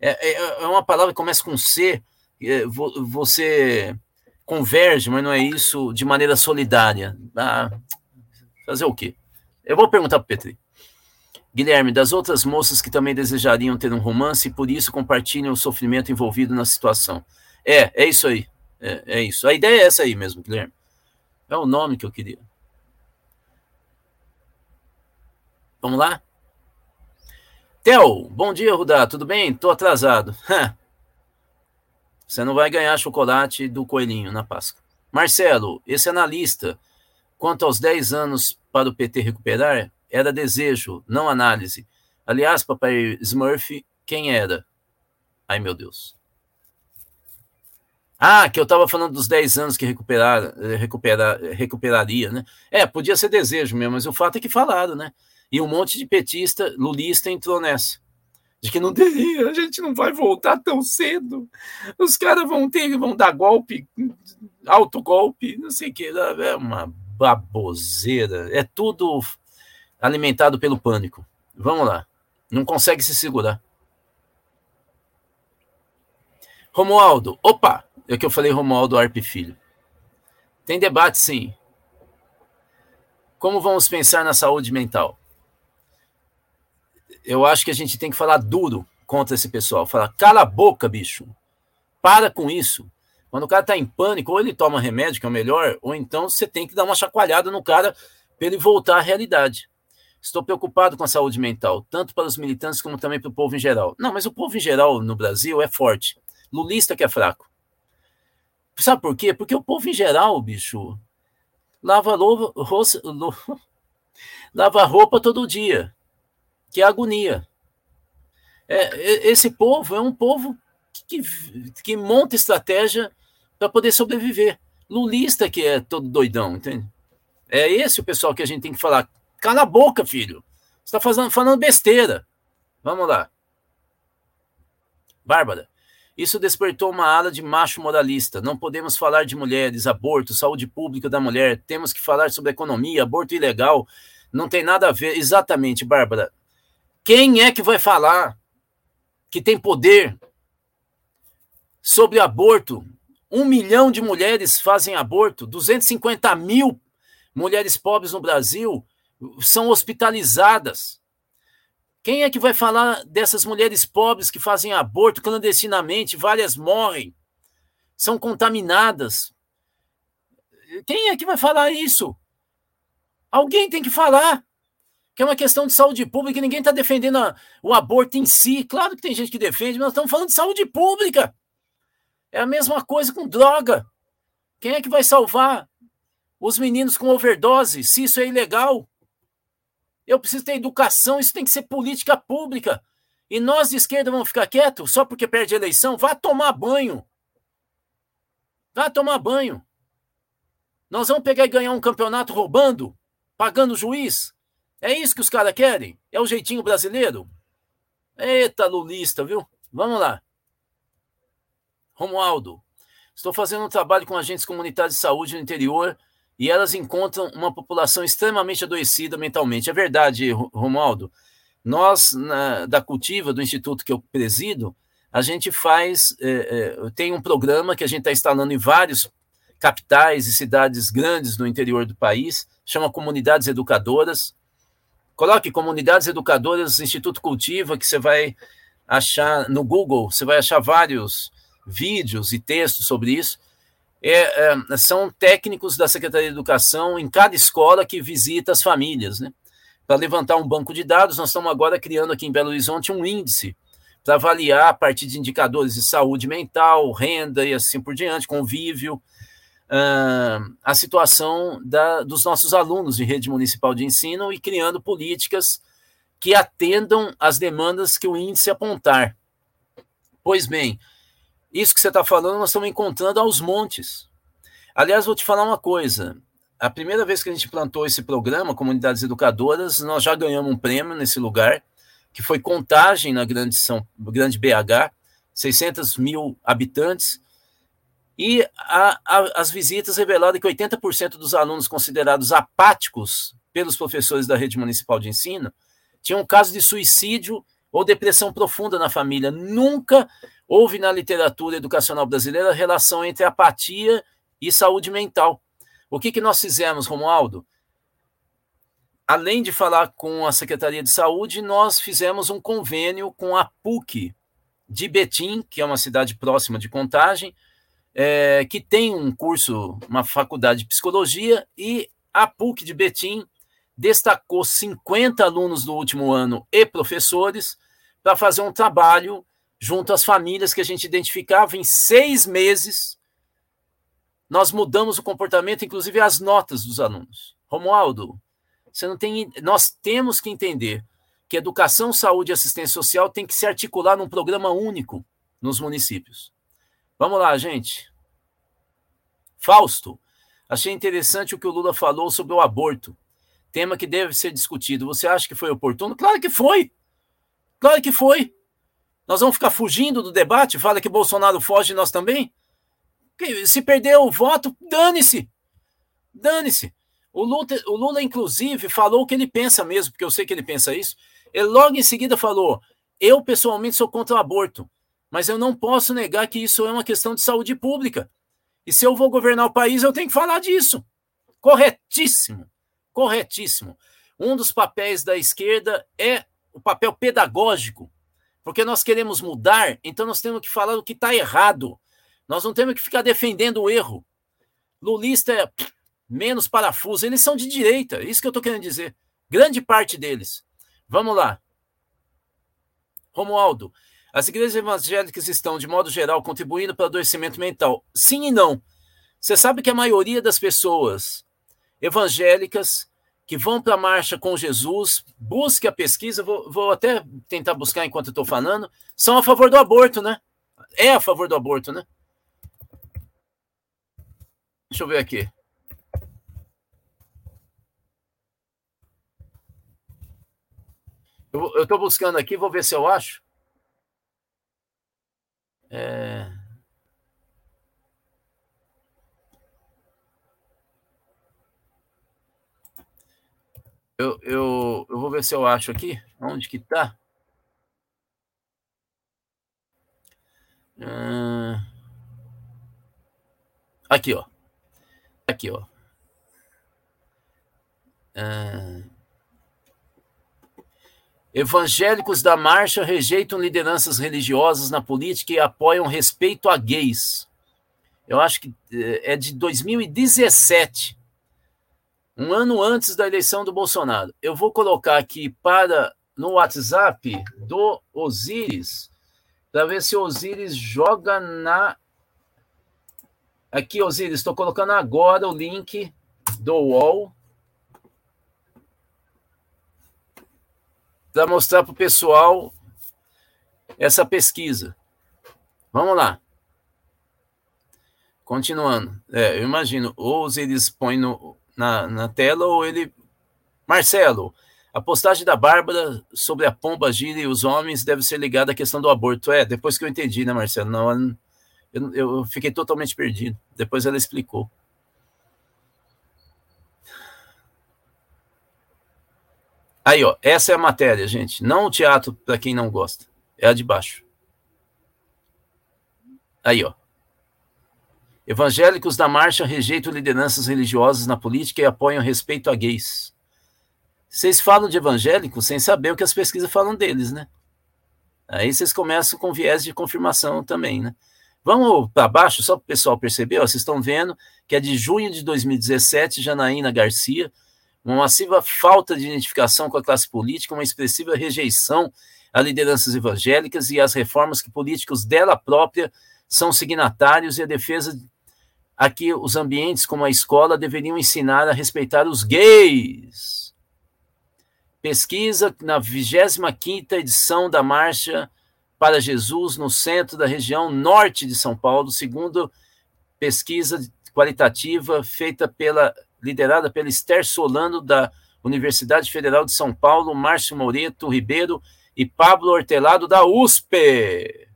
é, é, é uma palavra que começa com C, é, você converge, mas não é isso de maneira solidária. Ah, fazer o quê? Eu vou perguntar para Petri. Guilherme, das outras moças que também desejariam ter um romance e por isso compartilham o sofrimento envolvido na situação. É, é isso aí. É, é isso. A ideia é essa aí mesmo, Guilherme. É o nome que eu queria. Vamos lá? Theo, bom dia, Rudá. Tudo bem? Tô atrasado. <laughs> Você não vai ganhar chocolate do coelhinho na Páscoa. Marcelo, esse analista, quanto aos 10 anos para o PT recuperar, era desejo, não análise. Aliás, papai Smurf, quem era? Ai, meu Deus. Ah, que eu estava falando dos 10 anos que recuperar, recuperar, recuperaria, né? É, podia ser desejo mesmo, mas o fato é que falaram, né? E um monte de petista, lulista entrou nessa. De que não teria, a gente não vai voltar tão cedo. Os caras vão ter, vão dar golpe, autogolpe, não sei o que. É uma baboseira. É tudo alimentado pelo pânico. Vamos lá. Não consegue se segurar. Romualdo, opa! É que eu falei Romualdo Arp Filho. Tem debate, sim. Como vamos pensar na saúde mental? Eu acho que a gente tem que falar duro contra esse pessoal. Falar, cala a boca, bicho. Para com isso. Quando o cara está em pânico, ou ele toma remédio, que é o melhor, ou então você tem que dar uma chacoalhada no cara para ele voltar à realidade. Estou preocupado com a saúde mental, tanto para os militantes como também para o povo em geral. Não, mas o povo em geral no Brasil é forte. Lulista que é fraco. Sabe por quê? Porque o povo em geral, bicho, lava, louva, roça, <laughs> lava roupa todo dia, que é agonia. É, esse povo é um povo que, que, monta estratégia para poder sobreviver. Lulista que é todo doidão, entende? É esse o pessoal que a gente tem que falar. Cala a boca, filho. Você está falando besteira. Vamos lá. Bárbara. Isso despertou uma ala de macho moralista. Não podemos falar de mulheres, aborto, saúde pública da mulher. Temos que falar sobre economia, aborto ilegal. Não tem nada a ver. Exatamente, Bárbara. Quem é que vai falar que tem poder sobre aborto? Um milhão de mulheres fazem aborto, 250 mil mulheres pobres no Brasil são hospitalizadas. Quem é que vai falar dessas mulheres pobres que fazem aborto clandestinamente? Várias morrem, são contaminadas. Quem é que vai falar isso? Alguém tem que falar. Que é uma questão de saúde pública ninguém está defendendo a, o aborto em si. Claro que tem gente que defende, mas nós estamos falando de saúde pública. É a mesma coisa com droga. Quem é que vai salvar os meninos com overdose se isso é ilegal? Eu preciso ter educação, isso tem que ser política pública. E nós de esquerda vamos ficar quietos só porque perde a eleição? Vá tomar banho. Vá tomar banho. Nós vamos pegar e ganhar um campeonato roubando, pagando o juiz. É isso que os caras querem? É o jeitinho brasileiro? Eita, lulista, viu? Vamos lá. Romualdo, estou fazendo um trabalho com agentes comunitários de saúde no interior e elas encontram uma população extremamente adoecida mentalmente. É verdade, Romualdo. Nós, na, da Cultiva, do instituto que eu presido, a gente faz, é, é, tem um programa que a gente está instalando em vários capitais e cidades grandes no interior do país, chama Comunidades Educadoras. Coloque Comunidades Educadoras Instituto Cultiva, que você vai achar no Google, você vai achar vários vídeos e textos sobre isso é, é, são técnicos da Secretaria de Educação em cada escola que visita as famílias, né? Para levantar um banco de dados, nós estamos agora criando aqui em Belo Horizonte um índice para avaliar a partir de indicadores de saúde mental, renda e assim por diante, convívio, uh, a situação da, dos nossos alunos de rede municipal de ensino e criando políticas que atendam às demandas que o índice apontar. Pois bem, isso que você está falando, nós estamos encontrando aos montes. Aliás, vou te falar uma coisa. A primeira vez que a gente plantou esse programa, Comunidades Educadoras, nós já ganhamos um prêmio nesse lugar, que foi Contagem na Grande, São, Grande BH, 600 mil habitantes, E a, a, as visitas revelaram que 80% dos alunos considerados apáticos pelos professores da rede municipal de ensino tinham um caso de suicídio ou depressão profunda na família. Nunca houve na literatura educacional brasileira relação entre apatia e saúde mental. O que, que nós fizemos, Romualdo? Além de falar com a Secretaria de Saúde, nós fizemos um convênio com a PUC de Betim, que é uma cidade próxima de Contagem, é, que tem um curso, uma faculdade de psicologia, e a PUC de Betim destacou 50 alunos do último ano e professores para fazer um trabalho junto às famílias que a gente identificava em seis meses. Nós mudamos o comportamento, inclusive as notas dos alunos. Romualdo, você não tem. Nós temos que entender que educação, saúde e assistência social tem que se articular num programa único nos municípios. Vamos lá, gente. Fausto, achei interessante o que o Lula falou sobre o aborto, tema que deve ser discutido. Você acha que foi oportuno? Claro que foi. Claro que foi. Nós vamos ficar fugindo do debate? Fala que Bolsonaro foge nós também? Se perder o voto, dane-se. Dane-se. O Lula, o Lula, inclusive, falou o que ele pensa mesmo, porque eu sei que ele pensa isso. Ele logo em seguida falou: Eu, pessoalmente, sou contra o aborto mas eu não posso negar que isso é uma questão de saúde pública. E se eu vou governar o país, eu tenho que falar disso. Corretíssimo. Corretíssimo. Um dos papéis da esquerda é o papel pedagógico, porque nós queremos mudar, então nós temos que falar o que está errado. Nós não temos que ficar defendendo o erro. Lulista é menos parafuso, eles são de direita, é isso que eu estou querendo dizer. Grande parte deles. Vamos lá. Romualdo, as igrejas evangélicas estão, de modo geral, contribuindo para o adoecimento mental. Sim e não. Você sabe que a maioria das pessoas evangélicas que vão para a marcha com Jesus, busque a pesquisa, vou, vou até tentar buscar enquanto estou falando, são a favor do aborto, né? É a favor do aborto, né? Deixa eu ver aqui. Eu estou buscando aqui, vou ver se eu acho. É... Eu, eu, eu vou ver se eu acho aqui. Onde que tá? Ah, aqui, ó. Aqui, ó. Ah, Evangélicos da marcha rejeitam lideranças religiosas na política e apoiam respeito a gays. Eu acho que eh, é de 2017, um ano antes da eleição do Bolsonaro. Eu vou colocar aqui para no WhatsApp do Osiris, para ver se o Osiris joga na. Aqui, Osiris, estou colocando agora o link do UOL para mostrar para o pessoal essa pesquisa. Vamos lá. Continuando. É, eu imagino, ou eles põem no, na, na tela, ou ele. Marcelo, a postagem da Bárbara sobre a pomba gira e os homens deve ser ligada à questão do aborto. É, depois que eu entendi, né, Marcelo? Não, eu, eu fiquei totalmente perdido. Depois ela explicou. Aí, ó, essa é a matéria, gente. Não o teatro, para quem não gosta. É a de baixo. Aí, ó. Evangélicos da marcha rejeitam lideranças religiosas na política e apoiam respeito a gays. Vocês falam de evangélicos sem saber o que as pesquisas falam deles, né? Aí vocês começam com viés de confirmação também, né? Vamos para baixo, só para o pessoal perceber. Ó, vocês estão vendo que é de junho de 2017, Janaína Garcia, uma massiva falta de identificação com a classe política, uma expressiva rejeição a lideranças evangélicas e às reformas que políticos dela própria são signatários e a defesa a que os ambientes como a escola deveriam ensinar a respeitar os gays. Pesquisa na 25ª edição da Marcha para Jesus no centro da região norte de São Paulo, segundo pesquisa qualitativa feita pela liderada pela Esther Solano, da Universidade Federal de São Paulo, Márcio Moreto Ribeiro e Pablo Hortelado, da USP.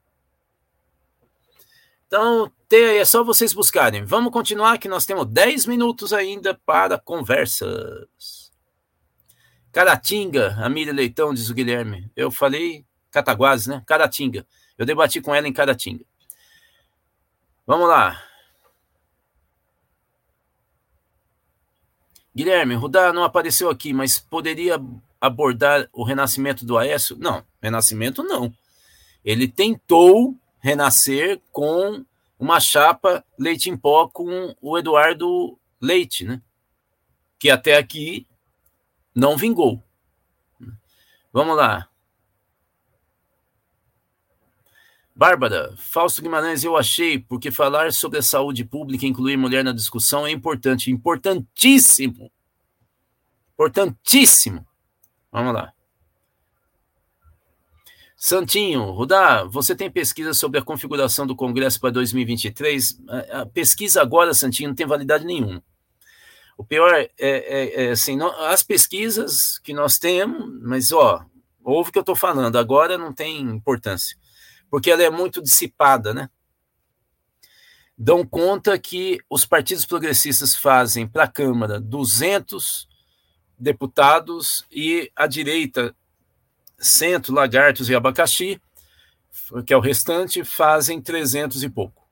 Então, é só vocês buscarem. Vamos continuar que nós temos 10 minutos ainda para conversas. Caratinga, a Miriam Leitão, diz o Guilherme. Eu falei Cataguases, né? Caratinga. Eu debati com ela em Caratinga. Vamos lá. Guilherme, Rudá não apareceu aqui, mas poderia abordar o renascimento do Aécio? Não, renascimento não. Ele tentou renascer com uma chapa leite em pó com o Eduardo Leite, né? Que até aqui não vingou. Vamos lá. Bárbara, Fausto Guimarães, eu achei, porque falar sobre a saúde pública e incluir mulher na discussão é importante, importantíssimo. Importantíssimo. Vamos lá. Santinho, Rudá, você tem pesquisa sobre a configuração do Congresso para 2023? A, pesquisa agora, Santinho, não tem validade nenhuma. O pior é, é, é assim, as pesquisas que nós temos, mas ó, ouve o que eu estou falando, agora não tem importância porque ela é muito dissipada, né? Dão conta que os partidos progressistas fazem para a Câmara 200 deputados e a direita, centro, lagartos e abacaxi, que é o restante, fazem 300 e pouco.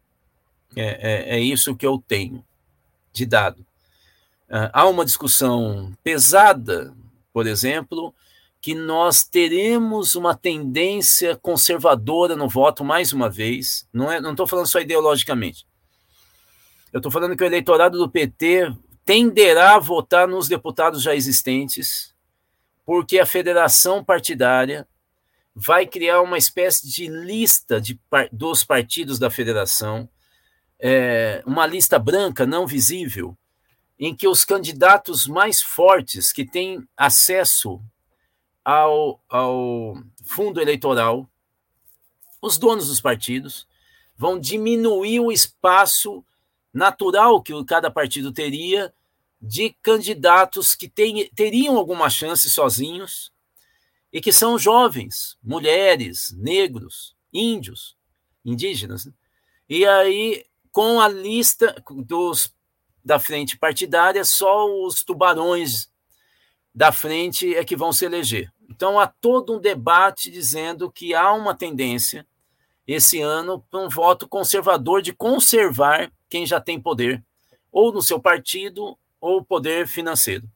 É, é, é isso que eu tenho de dado. Uh, há uma discussão pesada, por exemplo, que nós teremos uma tendência conservadora no voto mais uma vez. Não é, não estou falando só ideologicamente. Eu estou falando que o eleitorado do PT tenderá a votar nos deputados já existentes, porque a federação partidária vai criar uma espécie de lista de, dos partidos da federação, é, uma lista branca, não visível, em que os candidatos mais fortes, que têm acesso ao, ao fundo eleitoral, os donos dos partidos vão diminuir o espaço natural que cada partido teria de candidatos que tem, teriam alguma chance sozinhos e que são jovens, mulheres, negros, índios, indígenas. Né? E aí, com a lista dos da frente partidária, só os tubarões da frente é que vão se eleger. Então há todo um debate dizendo que há uma tendência esse ano para um voto conservador de conservar quem já tem poder, ou no seu partido, ou poder financeiro.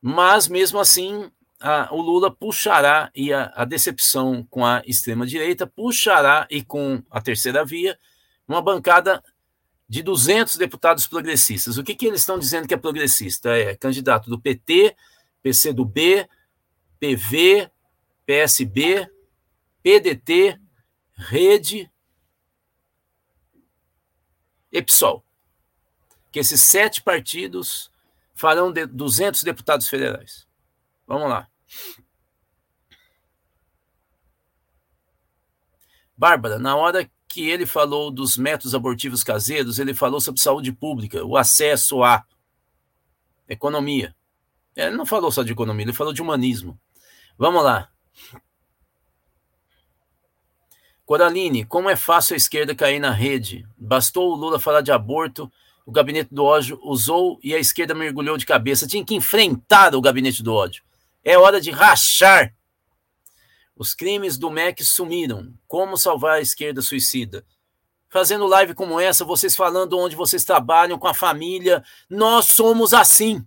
Mas, mesmo assim, a, o Lula puxará, e a, a decepção com a extrema-direita puxará, e com a terceira via, uma bancada de 200 deputados progressistas. O que, que eles estão dizendo que é progressista? É candidato do PT, PCdoB, PV, PSB, PDT, Rede e PSOL. Que esses sete partidos farão de 200 deputados federais. Vamos lá. Bárbara, na hora que ele falou dos métodos abortivos caseiros, ele falou sobre saúde pública, o acesso à economia. Ele não falou só de economia, ele falou de humanismo. Vamos lá. Coraline, como é fácil a esquerda cair na rede? Bastou o Lula falar de aborto, o gabinete do ódio usou e a esquerda mergulhou de cabeça. Tinha que enfrentar o gabinete do ódio. É hora de rachar os crimes do MEC sumiram. Como salvar a esquerda suicida? Fazendo live como essa, vocês falando onde vocês trabalham, com a família. Nós somos assim.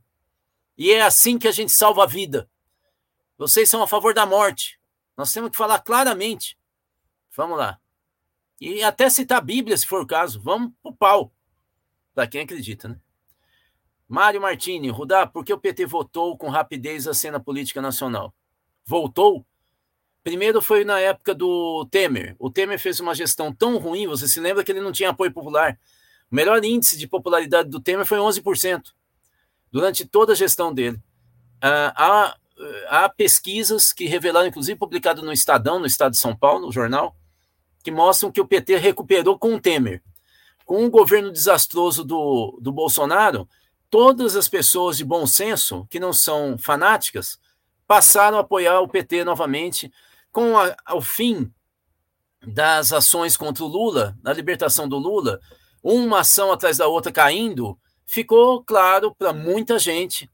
E é assim que a gente salva a vida. Vocês são a favor da morte. Nós temos que falar claramente. Vamos lá. E até citar a Bíblia, se for o caso. Vamos pro pau. Para quem acredita, né? Mário Martini, Rudá, por que o PT votou com rapidez a cena política nacional? Voltou Primeiro foi na época do Temer. O Temer fez uma gestão tão ruim, você se lembra que ele não tinha apoio popular. O melhor índice de popularidade do Temer foi 11%, durante toda a gestão dele. Ah, há, há pesquisas que revelaram, inclusive publicado no Estadão, no Estado de São Paulo, no jornal, que mostram que o PT recuperou com o Temer. Com o governo desastroso do, do Bolsonaro, todas as pessoas de bom senso, que não são fanáticas, passaram a apoiar o PT novamente, com a, o fim das ações contra o Lula, na libertação do Lula, uma ação atrás da outra caindo, ficou claro para muita gente,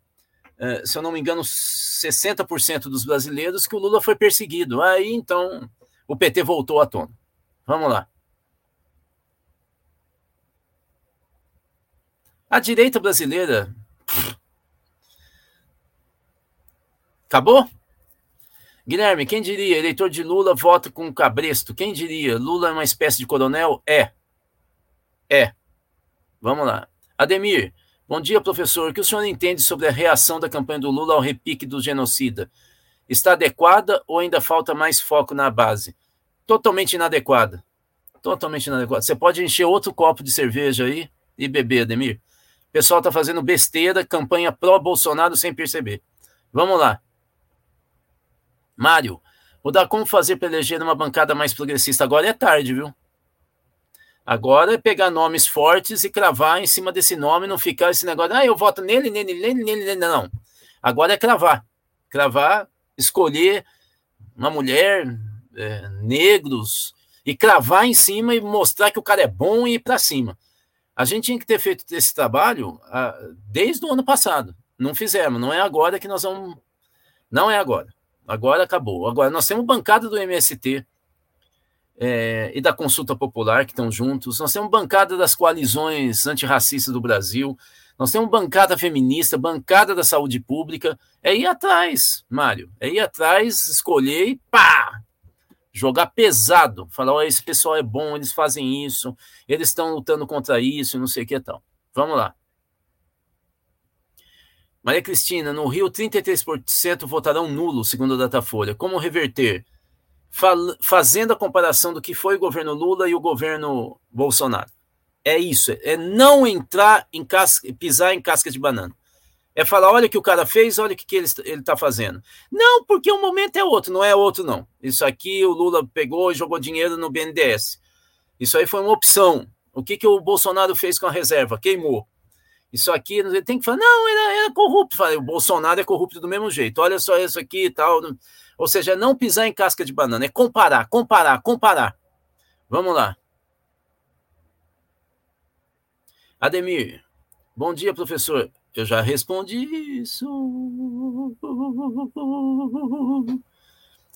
é, se eu não me engano, 60% dos brasileiros, que o Lula foi perseguido. Aí então o PT voltou à tona. Vamos lá. A direita brasileira. Acabou? Guilherme, quem diria? Eleitor de Lula vota com cabresto. Quem diria? Lula é uma espécie de coronel? É. É. Vamos lá. Ademir, bom dia, professor. O que o senhor entende sobre a reação da campanha do Lula ao repique do genocida? Está adequada ou ainda falta mais foco na base? Totalmente inadequada. Totalmente inadequada. Você pode encher outro copo de cerveja aí e beber, Ademir. O pessoal está fazendo besteira, campanha pró-Bolsonaro sem perceber. Vamos lá. Mário, dar como fazer para eleger uma bancada mais progressista? Agora é tarde, viu? Agora é pegar nomes fortes e cravar em cima desse nome, não ficar esse negócio, ah, eu voto nele, nele, nele, nele, nele. Não. Agora é cravar. Cravar, escolher uma mulher, é, negros, e cravar em cima e mostrar que o cara é bom e ir para cima. A gente tinha que ter feito esse trabalho ah, desde o ano passado. Não fizemos. Não é agora que nós vamos. Não é agora. Agora acabou. Agora nós temos bancada do MST é, e da Consulta Popular que estão juntos. Nós temos bancada das coalizões antirracistas do Brasil. Nós temos bancada feminista, bancada da saúde pública. É ir atrás, Mário. É ir atrás, escolher e pá! Jogar pesado. Falar, oh, esse pessoal é bom, eles fazem isso, eles estão lutando contra isso, não sei o que tal. Vamos lá. Maria Cristina, no Rio, 33% votarão nulo, segundo a Datafolha. Como reverter? fazendo a comparação do que foi o governo Lula e o governo Bolsonaro. É isso, é não entrar em casca, pisar em casca de banana. É falar, olha o que o cara fez, olha o que, que ele está fazendo. Não, porque o momento é outro, não é outro, não. Isso aqui o Lula pegou e jogou dinheiro no BNDES. Isso aí foi uma opção. O que, que o Bolsonaro fez com a reserva? Queimou isso aqui, ele tem que falar, não, era, era corrupto. O Bolsonaro é corrupto do mesmo jeito, olha só isso aqui e tal. Ou seja, é não pisar em casca de banana, é comparar, comparar, comparar. Vamos lá. Ademir, bom dia, professor. Eu já respondi isso.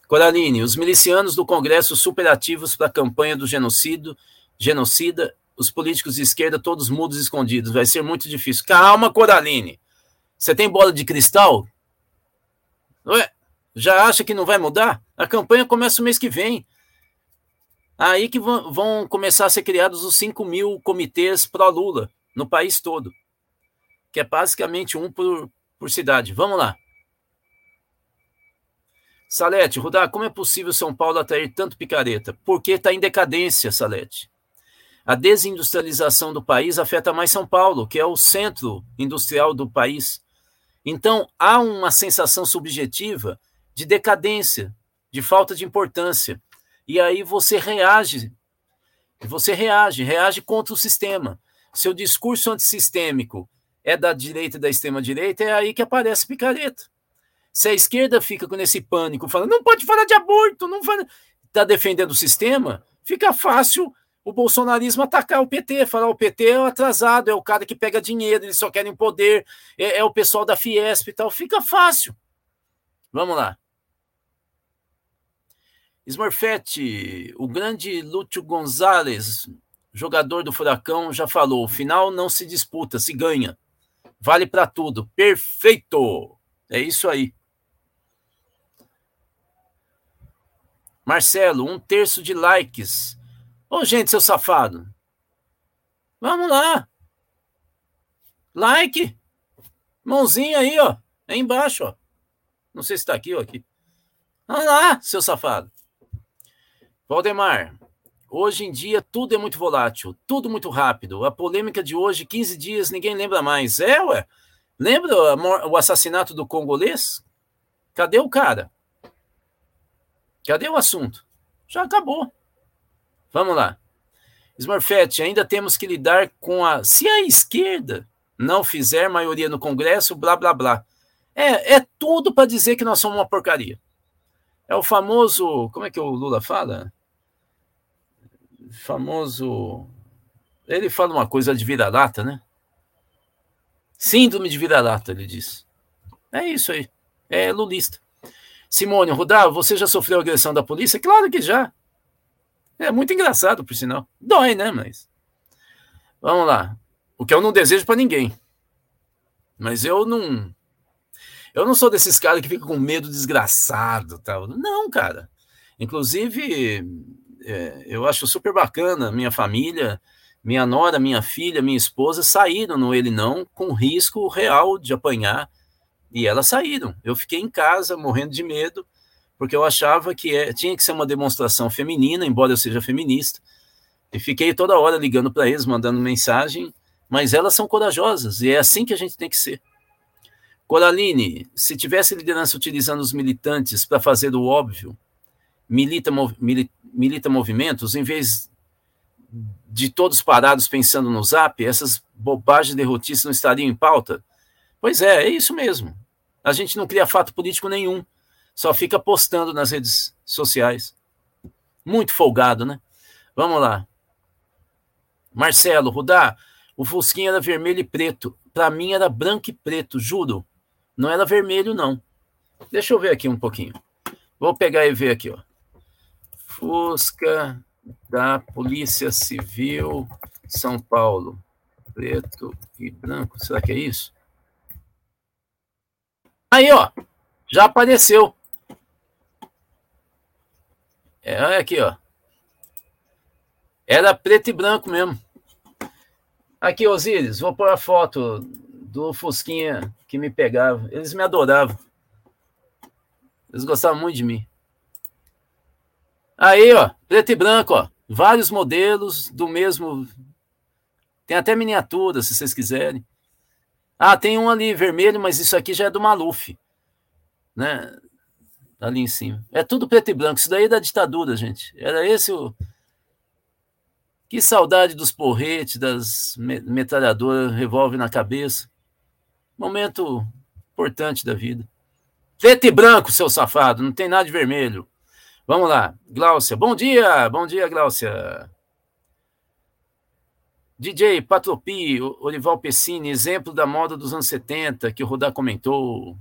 Coraline, os milicianos do Congresso superativos para a campanha do genocídio, genocida os políticos de esquerda todos mudos escondidos. Vai ser muito difícil. Calma, Coraline. Você tem bola de cristal? Ué, já acha que não vai mudar? A campanha começa o mês que vem. Aí que vão começar a ser criados os 5 mil comitês pró-Lula no país todo. Que é basicamente um por, por cidade. Vamos lá. Salete, Rudá, como é possível São Paulo atrair tanto picareta? Porque está em decadência, Salete. A desindustrialização do país afeta mais São Paulo, que é o centro industrial do país. Então, há uma sensação subjetiva de decadência, de falta de importância. E aí você reage. Você reage, reage contra o sistema. Seu discurso antissistêmico é da direita e da extrema-direita, é aí que aparece picareta. Se a esquerda fica com esse pânico, falando, não pode falar de aborto, não está defendendo o sistema, fica fácil o bolsonarismo atacar o PT, falar o PT é o atrasado, é o cara que pega dinheiro, eles só querem poder, é, é o pessoal da Fiesp e tal. Fica fácil. Vamos lá. Smurfette, o grande Lúcio Gonzalez, jogador do Furacão, já falou: final não se disputa, se ganha. Vale para tudo. Perfeito! É isso aí. Marcelo, um terço de likes. Ô, gente, seu safado. Vamos lá. Like. Mãozinha aí, ó. Aí embaixo, ó. Não sei se está aqui ou aqui. Vamos lá, seu safado. Valdemar, hoje em dia tudo é muito volátil, tudo muito rápido. A polêmica de hoje, 15 dias, ninguém lembra mais. É, ué? Lembra o assassinato do congolês? Cadê o cara? Cadê o assunto? Já acabou. Vamos lá. Smurfette, ainda temos que lidar com a. Se a esquerda não fizer maioria no Congresso, blá, blá, blá. É, é tudo para dizer que nós somos uma porcaria. É o famoso. Como é que o Lula fala? famoso. Ele fala uma coisa de vira-lata, né? Síndrome de vira-lata, ele diz. É isso aí. É lulista. Simone Rudá, você já sofreu agressão da polícia? Claro que já. É muito engraçado, por sinal. Dói, né? Mas. Vamos lá. O que eu não desejo para ninguém. Mas eu não. Eu não sou desses caras que ficam com medo desgraçado. Tal. Não, cara. Inclusive, é, eu acho super bacana minha família, minha nora, minha filha, minha esposa saíram no ele não com risco real de apanhar e elas saíram. Eu fiquei em casa morrendo de medo porque eu achava que é, tinha que ser uma demonstração feminina, embora eu seja feminista. E fiquei toda hora ligando para eles, mandando mensagem, mas elas são corajosas e é assim que a gente tem que ser. Coraline, se tivesse liderança utilizando os militantes para fazer o óbvio, milita, milita, milita movimentos, em vez de todos parados pensando no zap, essas bobagens derrotistas não estariam em pauta? Pois é, é isso mesmo. A gente não cria fato político nenhum, só fica postando nas redes sociais. Muito folgado, né? Vamos lá. Marcelo, Rudá, o Fusquinha era vermelho e preto. Para mim era branco e preto, juro. Não era vermelho, não. Deixa eu ver aqui um pouquinho. Vou pegar e ver aqui, ó. Fusca da Polícia Civil São Paulo. Preto e branco. Será que é isso? Aí, ó. Já apareceu. É, olha aqui, ó. Era preto e branco mesmo. Aqui, Osíris, vou pôr a foto do Fusquinha que me pegava. Eles me adoravam. Eles gostavam muito de mim. Aí, ó, preto e branco, ó. Vários modelos do mesmo. Tem até miniatura, se vocês quiserem. Ah, tem um ali vermelho, mas isso aqui já é do Maluf. Né? Ali em cima. É tudo preto e branco. Isso daí é da ditadura, gente. Era esse o. Que saudade dos porretes, das metralhadoras, revólver na cabeça. Momento importante da vida. Preto e branco, seu safado, não tem nada de vermelho. Vamos lá, Gláucia. Bom dia, bom dia, Gláucia. DJ Patropi, Olival Pessini, exemplo da moda dos anos 70, que o Rodar comentou.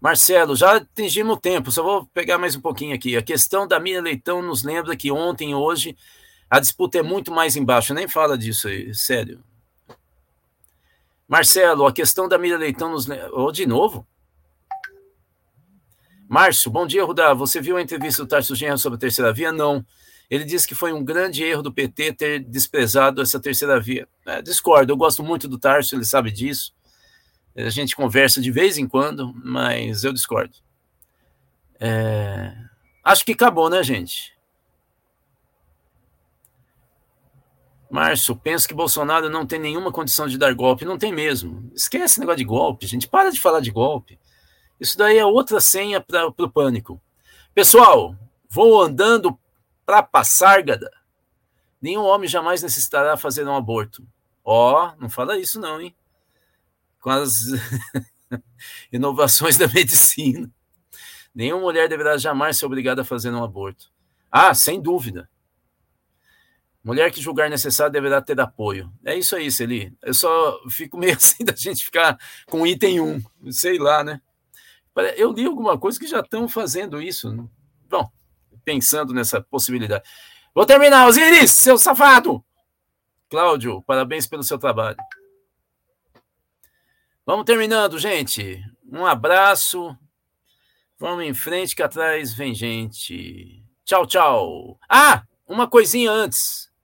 Marcelo, já atingimos o tempo, só vou pegar mais um pouquinho aqui. A questão da Miriam Leitão nos lembra que ontem e hoje a disputa é muito mais embaixo. Nem fala disso aí, sério. Marcelo, a questão da Miriam Leitão nos lembra. Oh, de novo? Márcio, bom dia, Rudá. Você viu a entrevista do Tarso Genro sobre a terceira via? Não. Ele disse que foi um grande erro do PT ter desprezado essa terceira via. É, discordo, eu gosto muito do Tarso, ele sabe disso. A gente conversa de vez em quando, mas eu discordo. É... Acho que acabou, né, gente? Márcio, penso que Bolsonaro não tem nenhuma condição de dar golpe. Não tem mesmo. Esquece esse negócio de golpe, gente. Para de falar de golpe. Isso daí é outra senha para o pânico. Pessoal, vou andando para Passárgada. Nenhum homem jamais necessitará fazer um aborto. Ó, oh, não fala isso não, hein? Com as <laughs> inovações da medicina. Nenhuma mulher deverá jamais ser obrigada a fazer um aborto. Ah, sem dúvida. Mulher que julgar necessário deverá ter apoio. É isso aí, Celi. Eu só fico meio <laughs> assim da gente ficar com item 1. Sei lá, né? Eu li alguma coisa que já estão fazendo isso. Bom, pensando nessa possibilidade. Vou terminar, Osiris, seu safado! Cláudio, parabéns pelo seu trabalho. Vamos terminando, gente. Um abraço. Vamos em frente que atrás vem gente. Tchau, tchau. Ah, uma coisinha antes.